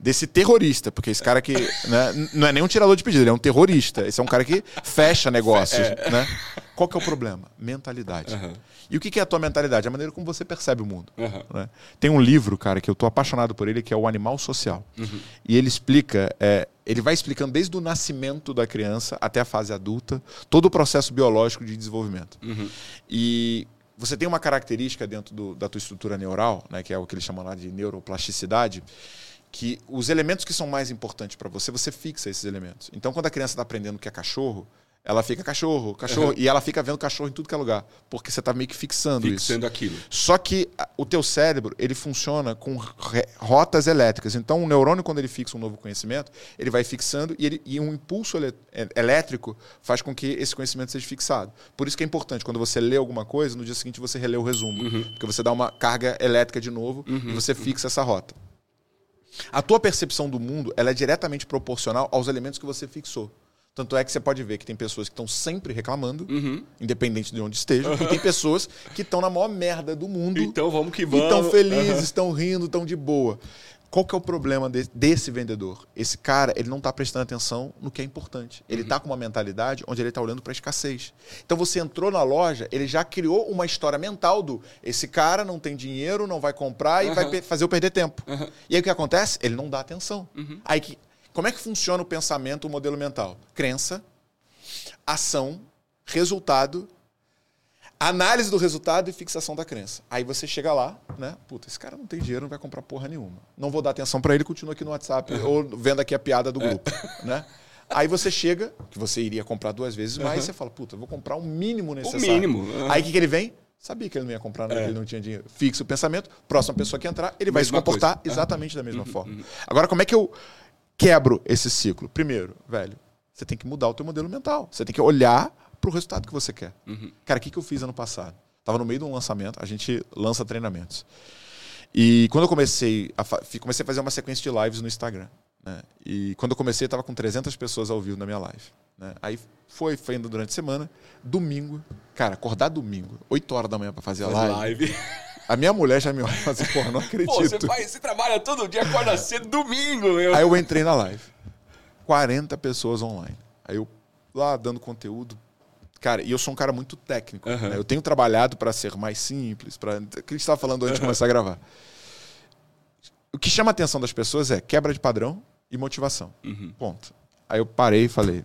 desse terrorista? Porque esse cara que né, não é nem um tirador de pedido, ele é um terrorista. Esse é um cara que fecha negócios. Né? Qual que é o problema? Mentalidade. Uhum. E o que é a tua mentalidade? A maneira como você percebe o mundo. Uhum. Né? Tem um livro, cara, que eu tô apaixonado por ele, que é O Animal Social. Uhum. E ele explica, é, ele vai explicando desde o nascimento da criança até a fase adulta, todo o processo biológico de desenvolvimento. Uhum. E você tem uma característica dentro do, da tua estrutura neural, né, que é o que eles chamam lá de neuroplasticidade, que os elementos que são mais importantes para você, você fixa esses elementos. Então, quando a criança está aprendendo o que é cachorro, ela fica cachorro, cachorro, uhum. e ela fica vendo cachorro em tudo que é lugar, porque você está meio que fixando, fixando isso. aquilo. Só que o teu cérebro, ele funciona com rotas elétricas. Então, o neurônio, quando ele fixa um novo conhecimento, ele vai fixando e, ele, e um impulso é, elétrico faz com que esse conhecimento seja fixado. Por isso que é importante, quando você lê alguma coisa, no dia seguinte você relê o resumo, uhum. porque você dá uma carga elétrica de novo uhum. e você fixa essa rota. A tua percepção do mundo ela é diretamente proporcional aos elementos que você fixou. Tanto é que você pode ver que tem pessoas que estão sempre reclamando, uhum. independente de onde estejam, uhum. e tem pessoas que estão na maior merda do mundo. Então vamos que vamos. estão felizes, estão uhum. rindo, estão de boa. Qual que é o problema de, desse vendedor? Esse cara, ele não está prestando atenção no que é importante. Ele está uhum. com uma mentalidade onde ele está olhando para a escassez. Então você entrou na loja, ele já criou uma história mental do esse cara não tem dinheiro, não vai comprar e uhum. vai fazer eu perder tempo. Uhum. E aí o que acontece? Ele não dá atenção. Uhum. Aí que, como é que funciona o pensamento, o modelo mental? Crença, ação, resultado Análise do resultado e fixação da crença. Aí você chega lá, né? Puta, esse cara não tem dinheiro, não vai comprar porra nenhuma. Não vou dar atenção para ele, continua aqui no WhatsApp uhum. ou vendo aqui a piada do grupo, né? Aí você chega, que você iria comprar duas vezes mais, uhum. você fala, puta, vou comprar o mínimo necessário. O mínimo. Uhum. Aí o que, que ele vem? Sabia que ele não ia comprar, não, é. ele não tinha dinheiro. Fixa o pensamento, próxima pessoa que entrar, ele vai se comportar coisa. exatamente da mesma uhum, forma. Uhum. Agora, como é que eu quebro esse ciclo? Primeiro, velho, você tem que mudar o teu modelo mental. Você tem que olhar para o resultado que você quer. Uhum. Cara, o que, que eu fiz ano passado? Estava no meio de um lançamento, a gente lança treinamentos. E quando eu comecei a, comecei a fazer uma sequência de lives no Instagram. Né? E quando eu comecei, estava com 300 pessoas ao vivo na minha live. Né? Aí foi, foi indo durante a semana. Domingo, cara, acordar domingo, 8 horas da manhã para fazer a live. live. A minha mulher já me olha e fala assim, porra, não acredito. Pô, você, você trabalha todo dia, acorda cedo, domingo, meu. Aí eu entrei na live. 40 pessoas online. Aí eu lá dando conteúdo, Cara, e eu sou um cara muito técnico. Uhum. Né? Eu tenho trabalhado para ser mais simples, para o que a gente estava falando antes de começar a gravar. O que chama a atenção das pessoas é quebra de padrão e motivação. Uhum. Ponto. Aí eu parei e falei: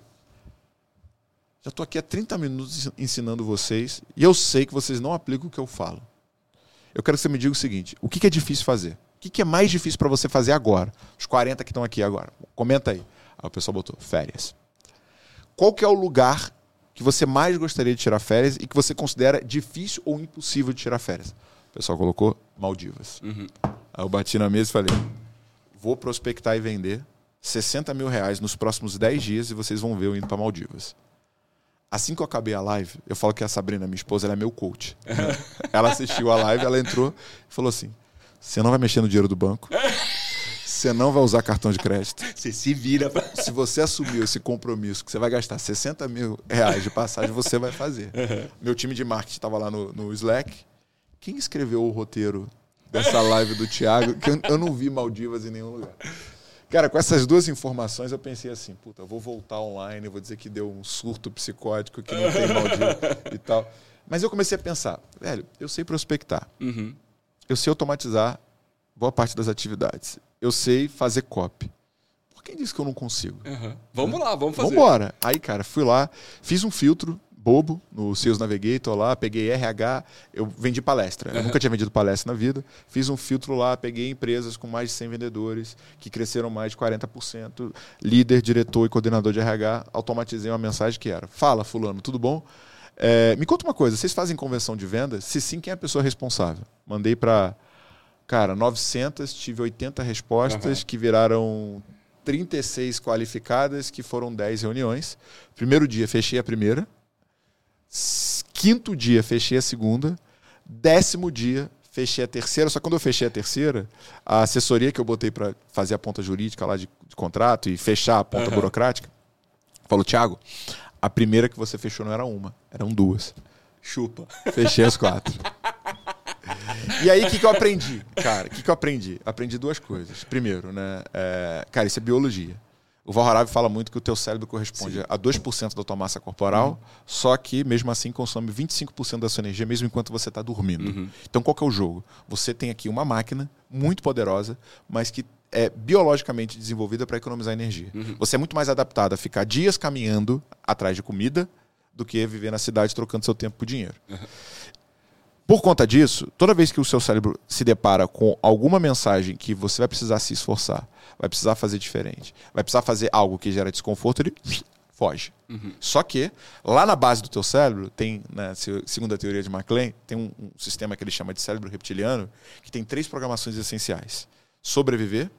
já estou aqui há 30 minutos ensinando vocês e eu sei que vocês não aplicam o que eu falo. Eu quero que você me diga o seguinte: o que é difícil fazer? O que é mais difícil para você fazer agora? Os 40 que estão aqui agora. Comenta aí. Aí o pessoal botou: férias. Qual que é o lugar que você mais gostaria de tirar férias e que você considera difícil ou impossível de tirar férias? O pessoal colocou Maldivas. Uhum. Aí eu bati na mesa e falei: vou prospectar e vender 60 mil reais nos próximos 10 dias e vocês vão ver eu indo para Maldivas. Assim que eu acabei a live, eu falo que a Sabrina, minha esposa, ela é meu coach. ela assistiu a live, ela entrou e falou assim: Você não vai mexer no dinheiro do banco? Você não vai usar cartão de crédito. Você se vira. Pra... Se você assumiu esse compromisso que você vai gastar 60 mil reais de passagem, você vai fazer. Uhum. Meu time de marketing estava lá no, no Slack. Quem escreveu o roteiro dessa live do Thiago? Que eu, eu não vi Maldivas em nenhum lugar. Cara, com essas duas informações eu pensei assim, puta, eu vou voltar online, vou dizer que deu um surto psicótico, que não tem Maldivas e tal. Mas eu comecei a pensar, velho, eu sei prospectar. Uhum. Eu sei automatizar boa parte das atividades eu sei fazer copy. Por quem disse que eu não consigo? Uhum. Vamos lá, vamos fazer. Vambora. Aí, cara, fui lá, fiz um filtro bobo no Sales Navigator lá, peguei RH, eu vendi palestra. Eu nunca tinha vendido palestra na vida. Fiz um filtro lá, peguei empresas com mais de 100 vendedores, que cresceram mais de 40%, líder, diretor e coordenador de RH, automatizei uma mensagem que era: Fala, Fulano, tudo bom? É, me conta uma coisa, vocês fazem conversão de venda? Se sim, quem é a pessoa responsável? Mandei para Cara, 900, tive 80 respostas uhum. que viraram 36 qualificadas, que foram 10 reuniões. Primeiro dia, fechei a primeira. Quinto dia, fechei a segunda. Décimo dia, fechei a terceira. Só que quando eu fechei a terceira, a assessoria que eu botei para fazer a ponta jurídica lá de, de, contrato e fechar a ponta uhum. burocrática, falou: Thiago, a primeira que você fechou não era uma, eram duas. Chupa. Fechei as quatro. E aí, o que, que eu aprendi? Cara, o que, que eu aprendi? Aprendi duas coisas. Primeiro, né? É, cara, isso é biologia. O Val Harari fala muito que o teu cérebro corresponde Sim. a 2% da tua massa corporal, uhum. só que mesmo assim consome 25% da sua energia mesmo enquanto você está dormindo. Uhum. Então qual que é o jogo? Você tem aqui uma máquina muito poderosa, mas que é biologicamente desenvolvida para economizar energia. Uhum. Você é muito mais adaptado a ficar dias caminhando atrás de comida do que viver na cidade trocando seu tempo por dinheiro. Por conta disso, toda vez que o seu cérebro se depara com alguma mensagem que você vai precisar se esforçar, vai precisar fazer diferente, vai precisar fazer algo que gera desconforto, ele foge. Uhum. Só que lá na base do teu cérebro tem, né, segundo a teoria de MacLean, tem um, um, sistema que ele chama de cérebro reptiliano que tem três programações essenciais: sobreviver,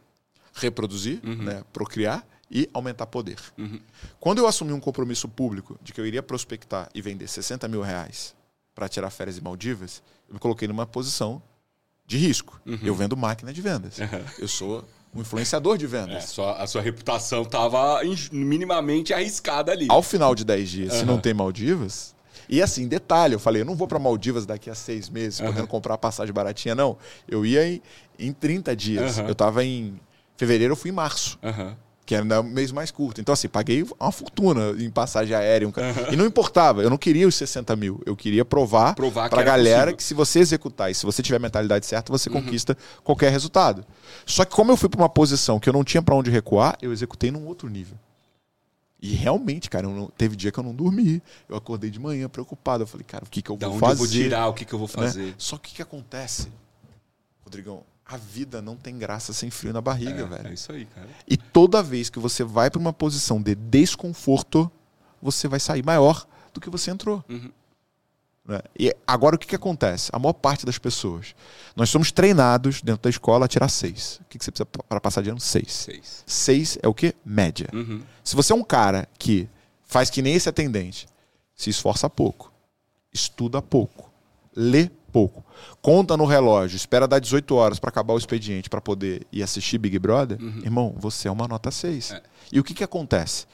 reproduzir, uhum. né, procriar e aumentar poder. Uhum. Quando eu assumi um compromisso público de que eu iria prospectar e vender 60 mil reais para tirar férias em Maldivas, eu me coloquei numa posição de risco. Uhum. Eu vendo máquina de vendas. Uhum. Eu sou um influenciador de vendas. É, sua, a sua reputação estava minimamente arriscada ali. Ao final de 10 dias, uhum. se não tem Maldivas. E assim, detalhe, eu falei, eu não vou para Maldivas daqui a seis meses, podendo comprar passagem baratinha, não. Eu ia em, em 30 dias. Eu estava em fevereiro, eu fui em março que era mês mais curto. Então, assim, paguei uma fortuna em passagem aérea. Um... Uhum. E não importava, eu não queria os 60 mil. Eu queria provar, provar para a galera possível. que se você executar e se você tiver a mentalidade certa, você uhum. conquista qualquer resultado. Só que como eu fui para uma posição que eu não tinha para onde recuar, eu executei num outro nível. E realmente, cara, não... teve dia que eu não dormi. Eu acordei de manhã preocupado. Eu falei, cara, o que, que eu da vou fazer? Eu vou tirar, o que, que eu vou né? fazer? Né? Só que o que acontece, Rodrigão? A vida não tem graça sem frio na barriga, é, velho. É isso aí, cara. E toda vez que você vai para uma posição de desconforto, você vai sair maior do que você entrou. Uhum. Né? E agora o que, que acontece? A maior parte das pessoas. Nós somos treinados dentro da escola a tirar seis. O que, que você precisa para passar de ano? Seis. Seis, seis é o que? Média. Uhum. Se você é um cara que faz que nem esse atendente, se esforça pouco, estuda pouco, lê pouco. Conta no relógio, espera dar 18 horas para acabar o expediente para poder ir assistir Big Brother, uhum. irmão, você é uma nota 6. É. E o que, que acontece?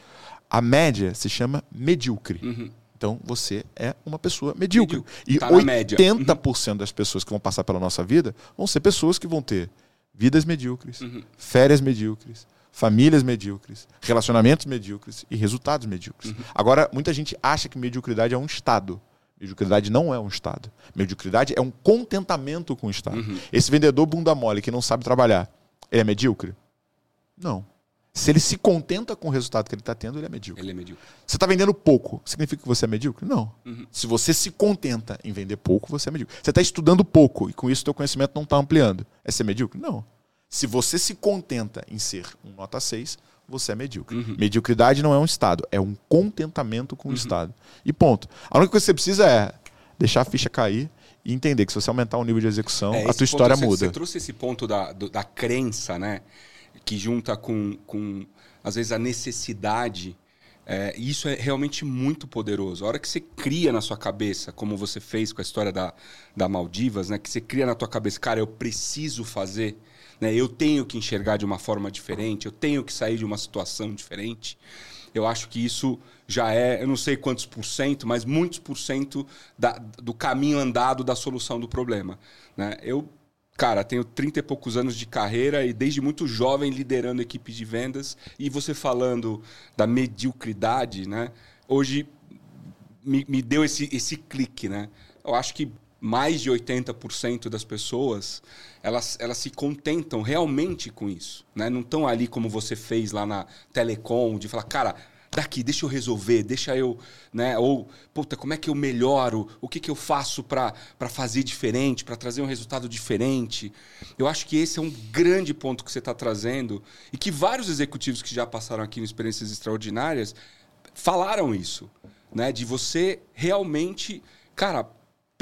A média se chama medíocre. Uhum. Então você é uma pessoa medíocre. E tá 80% uhum. das pessoas que vão passar pela nossa vida vão ser pessoas que vão ter vidas medíocres, uhum. férias medíocres, famílias medíocres, relacionamentos medíocres e resultados medíocres. Uhum. Agora, muita gente acha que mediocridade é um estado. Mediocridade não é um estado. Mediocridade é um contentamento com o estado. Uhum. Esse vendedor bunda mole que não sabe trabalhar, ele é medíocre? Não. Se ele se contenta com o resultado que ele está tendo, ele é medíocre. Ele é medíocre. Você está vendendo pouco, significa que você é medíocre? Não. Uhum. Se você se contenta em vender pouco, você é medíocre. Você está estudando pouco e com isso o teu conhecimento não está ampliando. É ser medíocre? Não. Se você se contenta em ser um nota 6, você é medíocre. Uhum. Mediocridade não é um estado, é um contentamento com uhum. o estado. E ponto. A única coisa que você precisa é deixar a ficha cair e entender que se você aumentar o nível de execução, é, a tua história você, muda. Você trouxe esse ponto da, da crença, né? Que junta com, com às vezes, a necessidade. É, e isso é realmente muito poderoso. A hora que você cria na sua cabeça, como você fez com a história da, da Maldivas, né? Que você cria na tua cabeça, cara, eu preciso fazer né? Eu tenho que enxergar de uma forma diferente, eu tenho que sair de uma situação diferente. Eu acho que isso já é, eu não sei quantos por cento, mas muitos por cento da, do caminho andado da solução do problema. Né? Eu, cara, tenho 30 e poucos anos de carreira e desde muito jovem liderando equipes de vendas. E você falando da mediocridade, né? hoje me, me deu esse, esse clique. Né? Eu acho que mais de 80% das pessoas elas, elas se contentam realmente com isso. Né? Não estão ali como você fez lá na Telecom, de falar, cara, daqui, deixa eu resolver, deixa eu. Né? Ou, puta, como é que eu melhoro? O que, que eu faço para fazer diferente, para trazer um resultado diferente? Eu acho que esse é um grande ponto que você está trazendo e que vários executivos que já passaram aqui em experiências extraordinárias falaram isso. Né? De você realmente. Cara,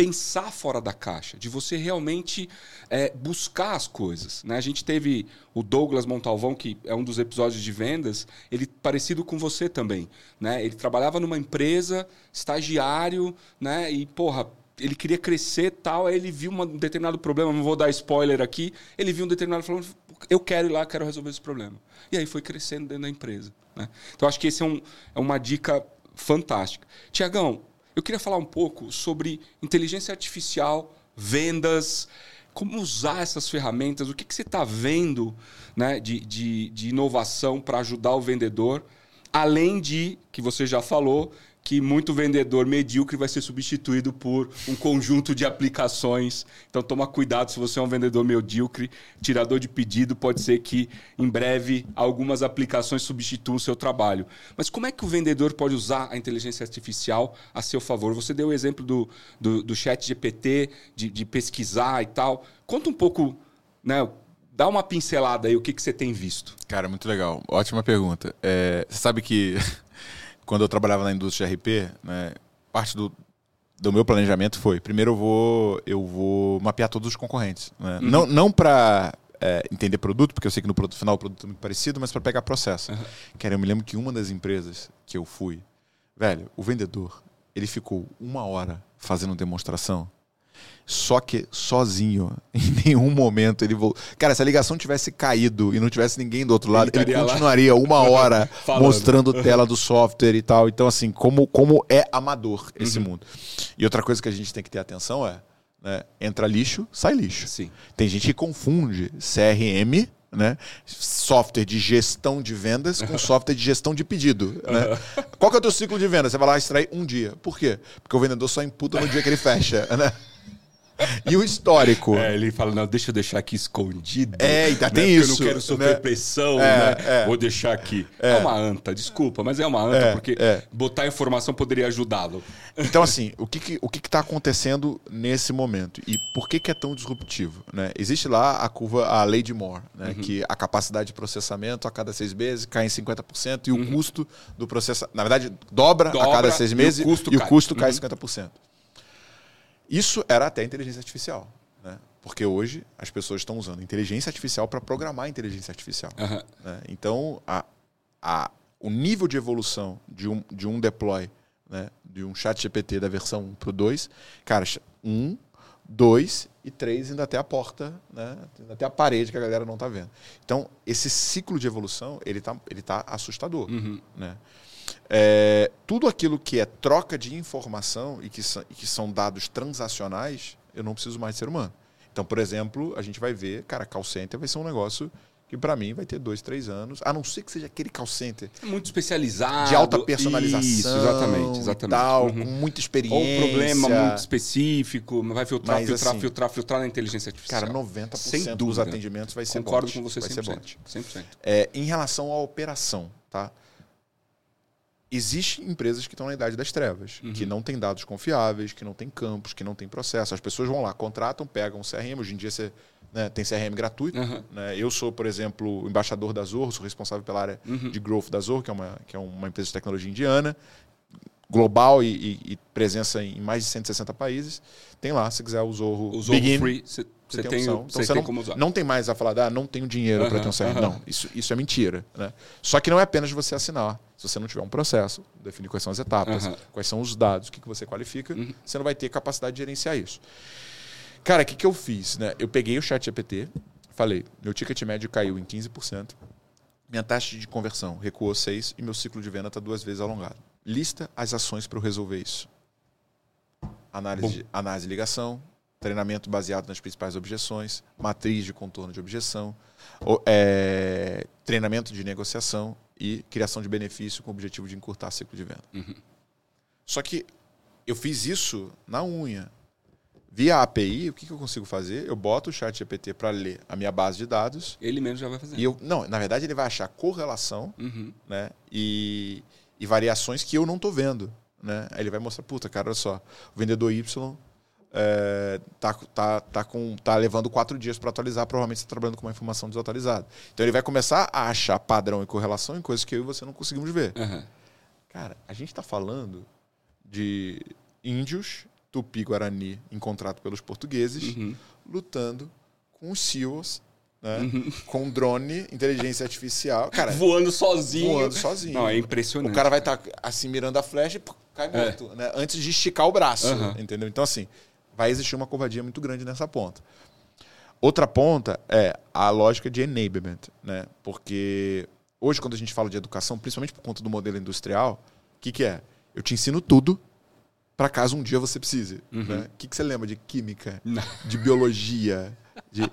pensar fora da caixa, de você realmente é, buscar as coisas. Né? A gente teve o Douglas Montalvão, que é um dos episódios de vendas, ele parecido com você também. Né? Ele trabalhava numa empresa, estagiário, né? e, porra, ele queria crescer tal, aí ele viu um determinado problema, não vou dar spoiler aqui, ele viu um determinado problema, eu quero ir lá, quero resolver esse problema. E aí foi crescendo dentro da empresa. Né? Então acho que esse é, um, é uma dica fantástica. Tiagão, eu queria falar um pouco sobre inteligência artificial, vendas. como usar essas ferramentas, o que, que você está vendo né, de, de, de inovação para ajudar o vendedor, além de, que você já falou, que muito vendedor medíocre vai ser substituído por um conjunto de aplicações. Então toma cuidado se você é um vendedor medíocre, tirador de pedido, pode ser que em breve algumas aplicações substituam o seu trabalho. Mas como é que o vendedor pode usar a inteligência artificial a seu favor? Você deu o exemplo do, do, do chat GPT, de, de pesquisar e tal. Conta um pouco, né? Dá uma pincelada aí, o que, que você tem visto? Cara, muito legal. Ótima pergunta. É, você sabe que quando eu trabalhava na indústria RP, né, parte do, do meu planejamento foi: primeiro eu vou, eu vou mapear todos os concorrentes. Né? Uhum. Não, não para é, entender produto, porque eu sei que no produto final o produto é muito parecido, mas para pegar processo. Uhum. Cara, eu me lembro que uma das empresas que eu fui, velho, o vendedor, ele ficou uma hora fazendo demonstração só que sozinho, em nenhum momento ele voltou. Cara, se a ligação tivesse caído e não tivesse ninguém do outro lado, ele, ele continuaria lá. uma hora mostrando tela do software e tal. Então, assim, como, como é amador esse uhum. mundo. E outra coisa que a gente tem que ter atenção é: né, entra lixo, sai lixo. Sim. Tem gente que confunde CRM né? Software de gestão de vendas com software de gestão de pedido. Né? Qual que é o teu ciclo de venda? Você vai lá extrair um dia. Por quê? Porque o vendedor só imputa no dia que ele fecha. Né? E o histórico. É, ele fala, não, deixa eu deixar aqui escondido. É, ainda né? tem isso. Eu não quero sofrer né? pressão, é, né? É. Vou deixar aqui. É. é. uma anta, desculpa, mas é uma anta é, porque botar informação poderia ajudá-lo. Então, assim, o que que, o que que tá acontecendo nesse momento? E por que que é tão disruptivo? Né? Existe lá a curva, a lei de Moore, né? Uhum. que a capacidade de processamento a cada seis meses cai em 50% e uhum. o custo do processamento, na verdade, dobra, dobra, a cada seis meses e o custo e cai, o custo cai uhum. 50%. Isso era até inteligência artificial. Né? Porque hoje as pessoas estão usando inteligência artificial para programar inteligência artificial. Uhum. Né? Então, a, a, o nível de evolução de um, de um deploy, né? de um chat GPT da versão 1 para o 2, cara, 1, 2 e 3 ainda até a porta, né? ainda até a parede que a galera não está vendo. Então, esse ciclo de evolução, ele está ele tá assustador. Uhum. Né? É, tudo aquilo que é troca de informação e que, e que são dados transacionais, eu não preciso mais de ser humano. Então, por exemplo, a gente vai ver, cara, call center vai ser um negócio que para mim vai ter dois, três anos, a não ser que seja aquele call center. Muito especializado. De alta personalização. Isso, exatamente, exatamente. Tal, uhum. Com muita experiência. Ou um problema muito específico, vai filtrar, Mas, filtrar, assim, filtrar, filtrar na inteligência artificial. Cara, 90% Sem dos atendimentos vai ser Concordo bot. com você 100%. Vai ser bot. 100%. É, em relação à operação, tá? Existem empresas que estão na idade das trevas, uhum. que não têm dados confiáveis, que não têm campos, que não têm processo. As pessoas vão lá, contratam, pegam um CRM. Hoje em dia você né, tem CRM gratuito. Uhum. Né? Eu sou, por exemplo, embaixador da Zorro, sou responsável pela área uhum. de growth da Zorro, que é uma, que é uma empresa de tecnologia indiana, global e, e, e presença em mais de 160 países. Tem lá, se quiser o Zorro, o Zorro Begin, Free. Você tem, então, você tem não, como usar. Não tem mais a falar, ah, não tenho dinheiro para ter um CRM. Não, isso, isso é mentira. Né? Só que não é apenas você assinar. Se você não tiver um processo, definir quais são as etapas, quais são os dados, o que, que você qualifica, uhum. você não vai ter capacidade de gerenciar isso. Cara, o que, que eu fiz? Né? Eu peguei o chat GPT, falei, meu ticket médio caiu em 15%, minha taxa de conversão recuou 6% e meu ciclo de venda está duas vezes alongado. Lista as ações para eu resolver isso. Análise, análise de ligação, treinamento baseado nas principais objeções, matriz de contorno de objeção, é, treinamento de negociação e criação de benefício com o objetivo de encurtar ciclo de venda. Uhum. Só que eu fiz isso na unha. Via API, o que, que eu consigo fazer? Eu boto o chat GPT para ler a minha base de dados. Ele mesmo já vai fazer. E eu, não, na verdade ele vai achar correlação uhum. né, e, e variações que eu não estou vendo. Né? Aí ele vai mostrar, puta, cara, olha só, o vendedor Y é, tá, tá, tá, com, tá levando quatro dias para atualizar, provavelmente está trabalhando com uma informação desatualizada. Então ele vai começar a achar padrão e correlação em coisas que eu e você não conseguimos ver. Uhum. Cara, a gente está falando de índios tupi-guarani encontrado pelos portugueses uhum. lutando com os SEALs né? Uhum. Com drone, inteligência artificial. Cara, voando sozinho. Voando sozinho. Não, é impressionante. O cara vai estar tá, assim mirando a flecha e cai é. morto, é. né? Antes de esticar o braço, uhum. entendeu? Então assim, vai existir uma covardia muito grande nessa ponta. Outra ponta é a lógica de enablement, né? Porque hoje, quando a gente fala de educação, principalmente por conta do modelo industrial, o que, que é? Eu te ensino tudo para caso um dia você precise. Uhum. Né? O que, que você lembra de química, Não. de biologia? De...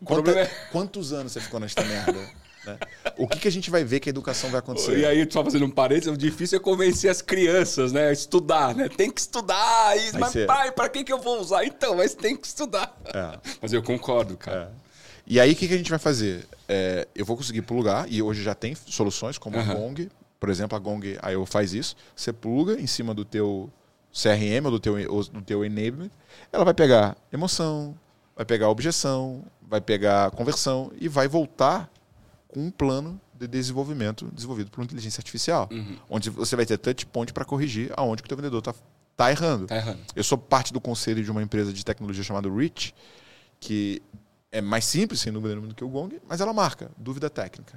O Quanta- é- Quantos anos você ficou nesta merda? Né? O que, que a gente vai ver que a educação vai acontecer? E aí, só fazendo um parênteses, o difícil é convencer as crianças, né? a Estudar, né? Tem que estudar. E, mas, você- pai, pra que, que eu vou usar? Então, mas tem que estudar. É. Mas eu concordo, cara. É. E aí, o que, que a gente vai fazer? É, eu vou conseguir plugar, e hoje já tem soluções como a Aham. Gong. Por exemplo, a Gong IO faz isso. Você pluga em cima do teu CRM ou do teu, ou do teu enablement. Ela vai pegar emoção, vai pegar objeção, vai pegar conversão e vai voltar com um plano de desenvolvimento desenvolvido por inteligência artificial. Uhum. Onde você vai ter touch point para corrigir aonde que o teu vendedor está tá errando. Tá errando. Eu sou parte do conselho de uma empresa de tecnologia chamada Reach, que é mais simples, sem dúvida nenhuma, do que o Gong, mas ela marca dúvida técnica,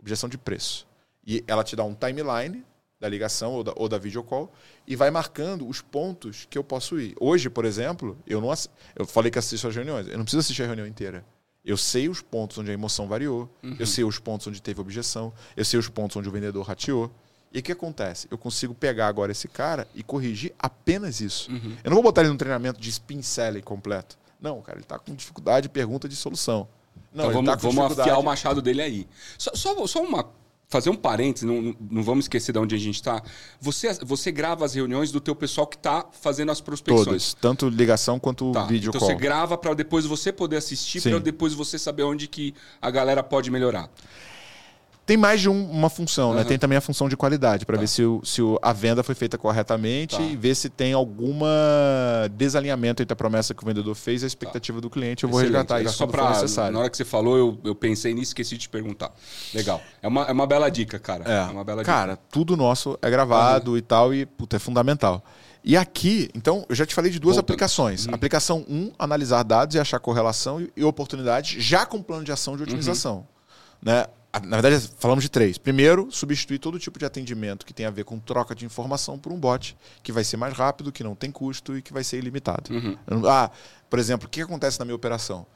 objeção de preço. E ela te dá um timeline da ligação ou da, ou da video call e vai marcando os pontos que eu posso ir. Hoje, por exemplo, eu não eu falei que assisto as reuniões, eu não preciso assistir a reunião inteira. Eu sei os pontos onde a emoção variou, eu sei os pontos onde teve objeção, eu sei os pontos onde o vendedor rateou. E o que acontece? Eu consigo pegar agora esse cara e corrigir apenas isso. Eu não vou botar ele num treinamento de spin selling completo. Não, cara, ele está com dificuldade, pergunta de solução. Não, então ele vamos, tá com vamos afiar o machado dele aí. Só, só, só uma. Fazer um parênteses, não, não- vamos esquecer de onde a gente está. Você, você grava as reuniões do teu pessoal que está fazendo as prospecções. Todos, tanto ligação quanto Tá, vídeo então call. você grava para depois você poder assistir, para depois você saber onde que a galera pode melhorar. Tem mais de um- uma função, né? Aham. Tem também a função de qualidade, para Tá. ver se, o- se o- a venda foi feita corretamente Tá. e ver se tem alguma desalinhamento entre a promessa que o vendedor fez e a expectativa do cliente. Eu vou Excelente. resgatar Era isso só pra, necessário. Na hora que você falou, eu, eu pensei nisso e esqueci de te perguntar. Legal. É uma, é uma bela dica, cara. É, uma bela Cara, tudo nosso é gravado e tal, e puta, é fundamental. E aqui, então, eu já te falei de duas Voltando. aplicações. Aplicação 1, um, analisar dados e achar correlação e, e oportunidades, já com plano de ação de otimização. Né? Na verdade, falamos de três. Primeiro, substituir todo tipo de atendimento que tem a ver com troca de informação por um bot, que vai ser mais rápido, que não tem custo e que vai ser ilimitado. Uhum. Ah, por exemplo, o que acontece na minha operação?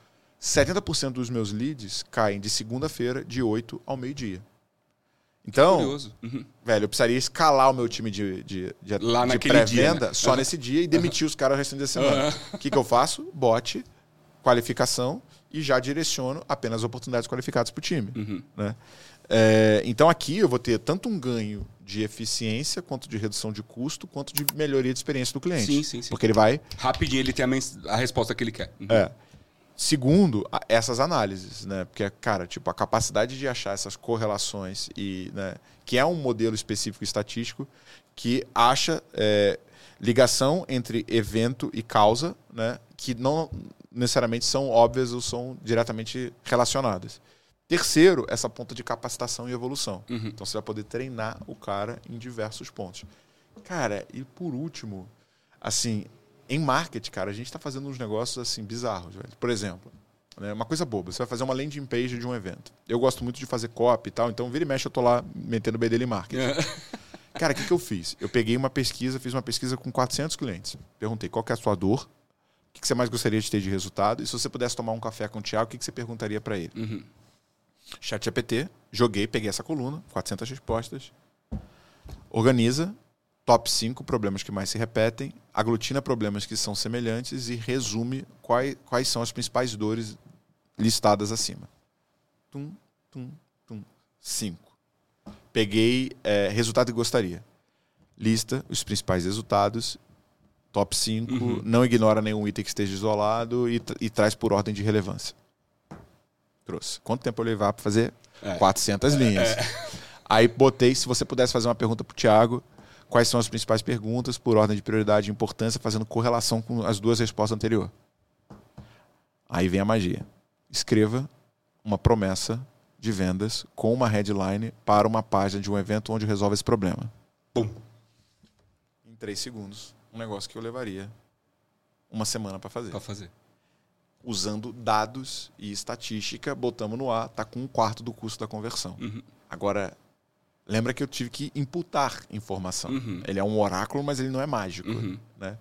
70% dos meus leads caem de segunda-feira, de 8 ao meio-dia. Então. Uhum. velho, eu precisaria escalar o meu time de, de, de, de pré-venda né? só Aham. nesse dia e demitir os caras o restante da semana. O que, que eu faço? Bot, qualificação e já direciono apenas oportunidades qualificadas para o time. Uhum. Né? É, então aqui eu vou ter tanto um ganho de eficiência, quanto de redução de custo, quanto de melhoria de experiência do cliente. Sim, sim, sim. Porque ele vai Rapidinho ele tem a, mens- a resposta que ele quer. Uhum. é. Segundo, essas análises, né? Porque, cara, tipo, a capacidade de achar essas correlações e, né, que é um modelo específico estatístico que acha é, ligação entre evento e causa, né? Que não necessariamente são óbvias ou são diretamente relacionadas. Terceiro, essa ponta de capacitação e evolução. Uhum. Então você vai poder treinar o cara em diversos pontos. Cara, e por último, assim, em marketing, cara, a gente está fazendo uns negócios assim bizarros, velho. Por exemplo, né, uma coisa boba, você vai fazer uma landing page de um evento. Eu gosto muito de fazer copy e tal, então vira e mexe eu tô lá metendo o BDL em marketing. Cara, o que, que eu fiz? Eu peguei uma pesquisa, fiz uma pesquisa com 400 clientes. Perguntei qual que é a sua dor, o que, você mais gostaria de ter de resultado, e se você pudesse tomar um café com o Thiago, o que, que você perguntaria para ele? Uhum. Chat GPT, joguei, peguei essa coluna, 400 respostas, organiza top 5 problemas que mais se repetem, aglutina problemas que são semelhantes e resume quais, quais são as principais dores listadas acima. Tum, tum, tum. 5. Peguei é, resultado que gostaria. Lista os principais resultados, top 5, Uhum. não ignora nenhum item que esteja isolado e, e traz por ordem de relevância. Trouxe. Quanto tempo eu levar para fazer? É. 400 linhas. Aí botei, se você pudesse fazer uma pergunta para o Thiago, quais são as principais perguntas por ordem de prioridade e importância, fazendo correlação com as duas respostas anteriores. Aí vem a magia. Escreva uma promessa de vendas com uma headline para uma página de um evento onde resolve esse problema. Pum. Em três segundos. Um negócio que eu levaria uma semana para fazer. Pra fazer. Usando dados e estatística, botamos no ar, tá com um quarto do custo da conversão. Uhum. Agora, lembra que eu tive que imputar informação. Uhum. Ele é um oráculo, mas ele não é mágico. Uhum. Né?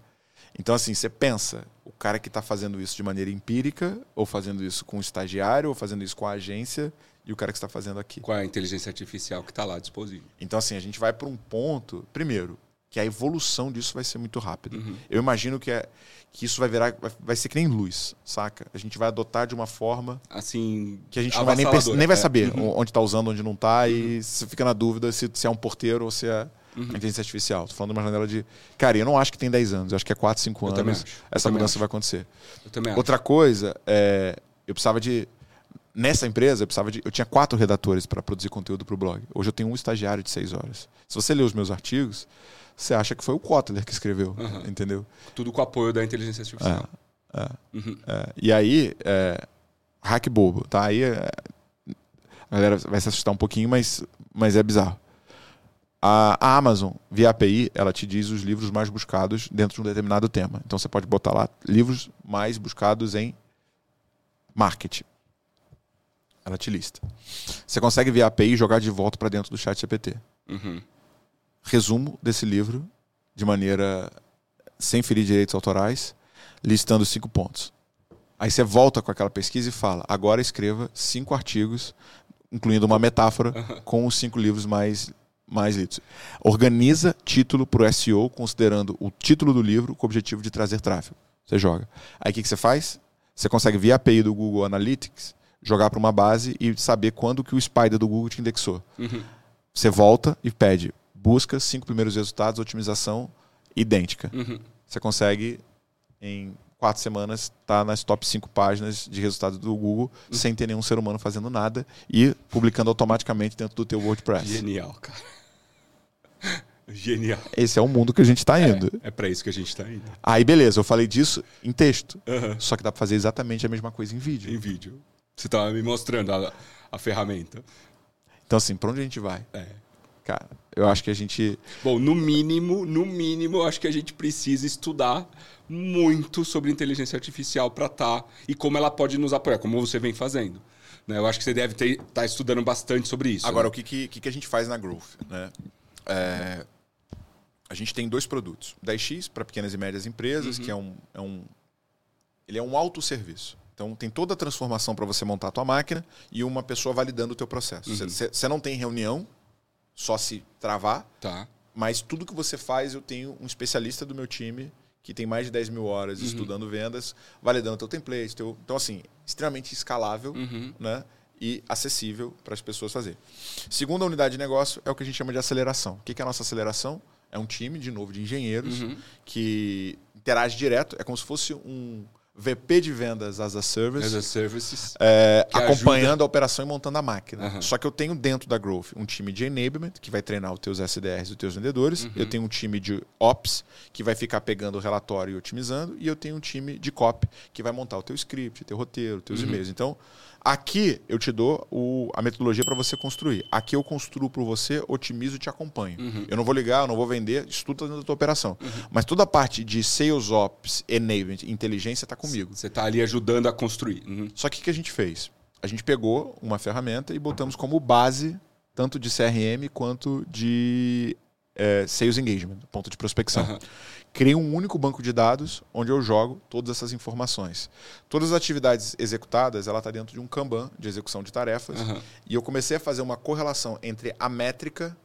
Então, assim, você pensa, o cara que está fazendo isso de maneira empírica, ou fazendo isso com o estagiário, ou fazendo isso com a agência, e o cara que está fazendo aqui. É a inteligência artificial que está lá disponível? Então, assim, a gente vai para um ponto. Primeiro, que a evolução disso vai ser muito rápida. Eu imagino que, é, que isso vai virar, vai, vai ser que nem luz, saca? A gente vai adotar de uma forma Assim. que a gente não vai nem, nem vai É. saber onde está usando, onde não está, e você fica na dúvida se, se é um porteiro ou se é a inteligência artificial. Tô falando de uma janela de. Cara, eu não acho que tem 10 anos, eu acho que é 4, 5 Eu anos. Essa mudança acho. vai acontecer. Eu também acho. Outra coisa, é, eu precisava de. Nessa empresa, eu precisava de. Eu tinha quatro redatores para produzir conteúdo para o blog. Hoje eu tenho um estagiário de seis horas. Se você ler os meus artigos, você acha que foi o Kotler que escreveu, entendeu? Tudo com o apoio da inteligência artificial. Uhum. É, e aí, é, hack bobo, tá? Aí é, a galera vai se assustar um pouquinho, mas, mas é bizarro. A, a Amazon, via API, ela te diz os livros mais buscados dentro de um determinado tema. Então você pode botar lá livros mais buscados em marketing. Ela te lista. Você consegue via API jogar de volta para dentro do chat GPT. Uhum. Resumo desse livro de maneira sem ferir direitos autorais, listando cinco pontos. Aí você volta com aquela pesquisa e fala: agora escreva cinco artigos, incluindo uma metáfora, com os cinco livros mais, mais lidos. Organiza título para o SEO, considerando o título do livro com o objetivo de trazer tráfego. Você joga. Aí o que, que você faz? Você consegue, via API do Google Analytics, jogar para uma base e saber quando que o Spider do Google te indexou. Uhum. Você volta e pede busca, cinco primeiros resultados, otimização idêntica. Uhum. Você consegue, em quatro semanas, estar nas top cinco páginas de resultados do Google sem ter nenhum ser humano fazendo nada e publicando automaticamente dentro do teu WordPress. Genial, cara. Genial. Esse é o mundo que a gente está indo. É pra isso que a gente tá indo. Aí, beleza, eu falei disso em texto. Uhum. Só que dá para fazer exatamente a mesma coisa em vídeo. Em vídeo. Você tava me mostrando a, a ferramenta. Então, assim, para onde a gente vai? É. Cara, eu acho que a gente. Bom, no mínimo, no mínimo, eu acho que a gente precisa estudar muito sobre inteligência artificial para estar e como ela pode nos apoiar, como você vem fazendo. Né? Eu acho que você deve estar estudando bastante sobre isso. Agora, né? o que, que, que a gente faz na Growth? Né? É, a gente tem dois produtos. 10x para pequenas e médias empresas, que é um, é um. Ele é um autosserviço. Então tem toda a transformação para você montar a tua máquina e uma pessoa validando o teu processo. Você você não tem reunião, só se travar, Tá. mas tudo que você faz, eu tenho um especialista do meu time que tem mais de 10 mil horas estudando vendas, validando teu template. Teu... Então, assim, extremamente escalável Uhum. né? e acessível para as pessoas fazer. Segunda unidade de negócio é o que a gente chama de aceleração. O que que é a nossa aceleração? É um time, de novo, de engenheiros Uhum. que interage direto. É como se fosse um VP de vendas as a service. As a services. É, acompanhando a operação e montando a máquina. Aham. Só que eu tenho dentro da Growth um time de enablement, que vai treinar os teus SDRs e os teus vendedores. Uhum. Eu tenho um time de ops, que vai ficar pegando o relatório e otimizando. E eu tenho um time de copy, que vai montar o teu script, teu roteiro, teus Uhum. e-mails. Então, aqui eu te dou o- a metodologia para você construir. Aqui eu construo para você, otimizo e te acompanho. Uhum. Eu não vou ligar, eu não vou vender, isso tudo tá dentro da tua operação. Mas toda a parte de sales ops, enablement, inteligência está comigo. Você tá ali ajudando a construir. Uhum. Só que o que a gente fez? A gente pegou uma ferramenta e botamos como base tanto de CRM quanto de eh, Sales Engagement, ponto de prospecção. Criei um único banco de dados onde eu jogo todas essas informações. Todas as atividades executadas, ela está dentro de um Kanban de execução de tarefas. Aham. E eu comecei a fazer uma correlação entre a métrica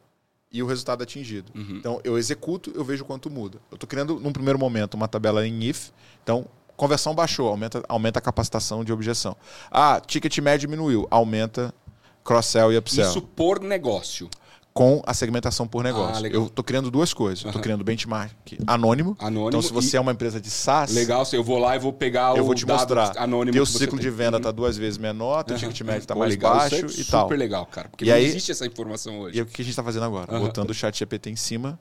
e o resultado atingido. Então, eu executo, eu vejo quanto muda. Eu estou criando, num primeiro momento, uma tabela em if. Então, conversão baixou, aumenta, aumenta a capacitação de objeção. Ah, ticket médio diminuiu, aumenta cross-sell e upsell. Isso por negócio. Com a segmentação por negócio. Ah, eu estou criando duas coisas. Eu Estou criando benchmark anônimo. Anônimo Então, se você e- é uma empresa de SaaS, Legal, eu vou lá e vou pegar eu o vou te mostrar. anônimo Teu ciclo de venda Uhum. está duas vezes menor, teu ticket médio está mais legal, baixo isso é e super tal. legal, cara. Porque E não aí- existe essa informação hoje. E o que a gente está fazendo agora? Botando o chat GPT em cima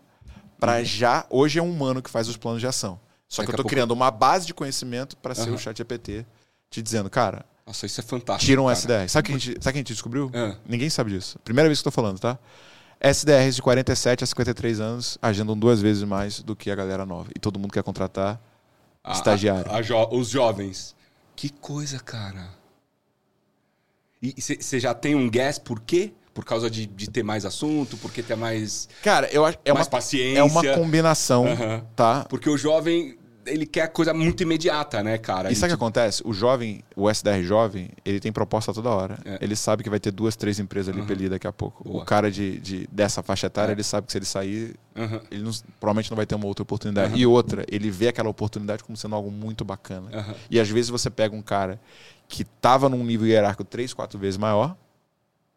para já. Hoje é um humano que faz os planos de ação. Só Daqui que eu estou pouco- criando uma base de conhecimento para ser o chat GPT te dizendo, cara, Nossa, isso é fantástico. tira um cara. SDR. Sabe o que, a gente- sabe que a gente descobriu? Ah. Ninguém sabe disso. Primeira vez que eu estou falando, tá? SDRs de 47 a 53 anos agendam duas vezes mais do que a galera nova. E todo mundo quer contratar A- estagiário. a- a jo- os jovens. Que coisa, cara. E você já tem um guess por quê? Por causa de, de ter mais assunto, porque ter mais. Cara, eu acho é Mais uma paciência. é uma combinação, Aham. tá? Porque o jovem ele quer coisa muito imediata, né, cara? E sabe o que acontece? O jovem, o SDR jovem, ele tem proposta toda hora. É. Ele sabe que vai ter duas, três empresas ali uhum. ele daqui a pouco. Boa. O cara de, de, dessa faixa etária, é. ele sabe que se ele sair, uhum. ele não, provavelmente não vai ter uma outra oportunidade. Uhum. E outra, ele vê aquela oportunidade como sendo algo muito bacana. E às vezes você pega um cara que tava num nível hierárquico três, quatro vezes maior,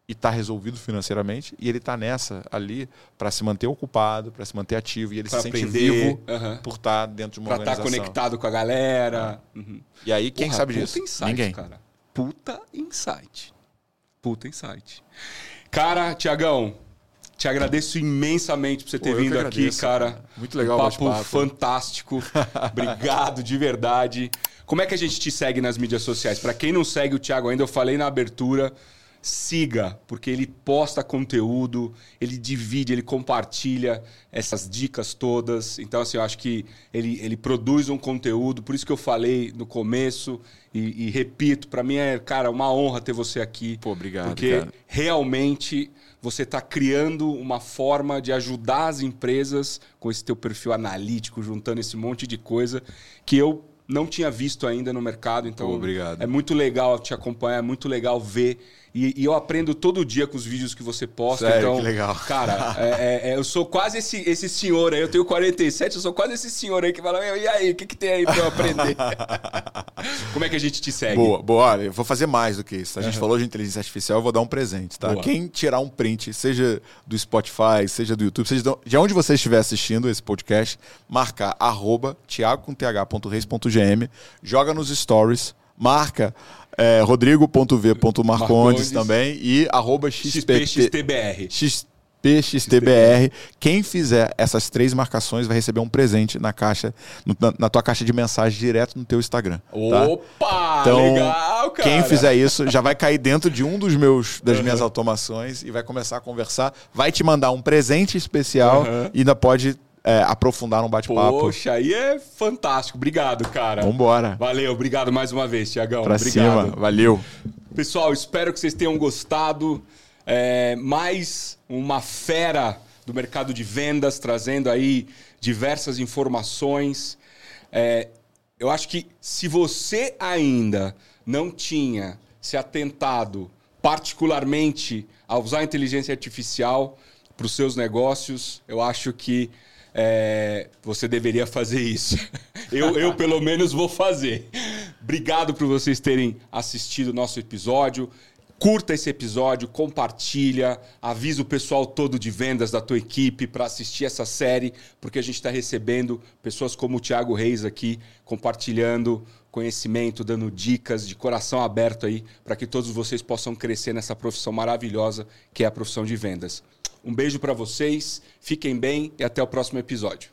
e está resolvido financeiramente e ele está nessa ali para se manter ocupado, para se manter ativo e ele pra se sente aprender. vivo uhum. por estar tá dentro de uma pra tá organização. Para estar conectado com a galera. Uhum. E aí quem Porra, sabe puta disso? Insight, Ninguém. Cara. Puta insight. Puta insight. Cara, Tiagão, te agradeço imensamente por você ter Pô, vindo agradeço, aqui, cara. Muito legal, um papo fantástico. Obrigado de verdade. Como é que a gente te segue nas mídias sociais? Para quem não segue o Thiago ainda, eu falei na abertura siga, porque ele posta conteúdo, ele divide, ele compartilha essas dicas todas. Então, assim, eu acho que ele, ele produz um conteúdo, por isso que eu falei no começo e, e repito, para mim é, cara, uma honra ter você aqui. Pô, obrigado. Porque cara. realmente você está criando uma forma de ajudar as empresas com esse teu perfil analítico, juntando esse monte de coisa que eu não tinha visto ainda no mercado. Então, Pô, obrigado. é muito legal te acompanhar, é muito legal ver e, e, eu aprendo todo dia com os vídeos que você posta. Sério, então, que legal. Cara, é, é, é, eu sou quase esse, esse senhor aí. Eu tenho 47, eu sou quase esse senhor aí que fala: e aí, o que, que tem aí pra eu aprender? Como é que a gente te segue? Boa, boa. Olha, eu vou fazer mais do que isso. A gente uhum. falou de inteligência artificial, eu vou dar um presente, tá? Boa. Quem tirar um print, seja do Spotify, seja do YouTube, seja de onde você estiver assistindo esse podcast, marcar arroba tiago.th.reis.gm, joga nos stories, marca é, rodrigo.v.marcondes também e arroba XPXTBR. XPXTBR. Quem fizer essas três marcações vai receber um presente na caixa, na, na tua caixa de mensagem direto no teu Instagram. Tá? Opa! Então, legal, cara. Quem fizer isso já vai cair dentro de um dos meus das uhum. minhas automações e vai começar a conversar. Vai te mandar um presente especial uhum. e ainda pode é, aprofundar um bate-papo. Poxa, aí é fantástico. Obrigado, cara. Vambora. Valeu, obrigado mais uma vez, Tiagão. Pra obrigado. cima, valeu. Pessoal, espero que vocês tenham gostado. É, mais uma fera do mercado de vendas, trazendo aí diversas informações. É, eu acho que se você ainda não tinha se atentado particularmente a usar a inteligência artificial para os seus negócios, eu acho que é, você deveria fazer isso. Eu, eu, pelo menos, vou fazer. Obrigado por vocês terem assistido o nosso episódio. Curta esse episódio, compartilha, avisa o pessoal todo de vendas da tua equipe para assistir essa série, porque a gente está recebendo pessoas como o Thiago Reis aqui, compartilhando conhecimento, dando dicas de coração aberto aí para que todos vocês possam crescer nessa profissão maravilhosa que é a profissão de vendas. Um beijo para vocês, fiquem bem e até o próximo episódio.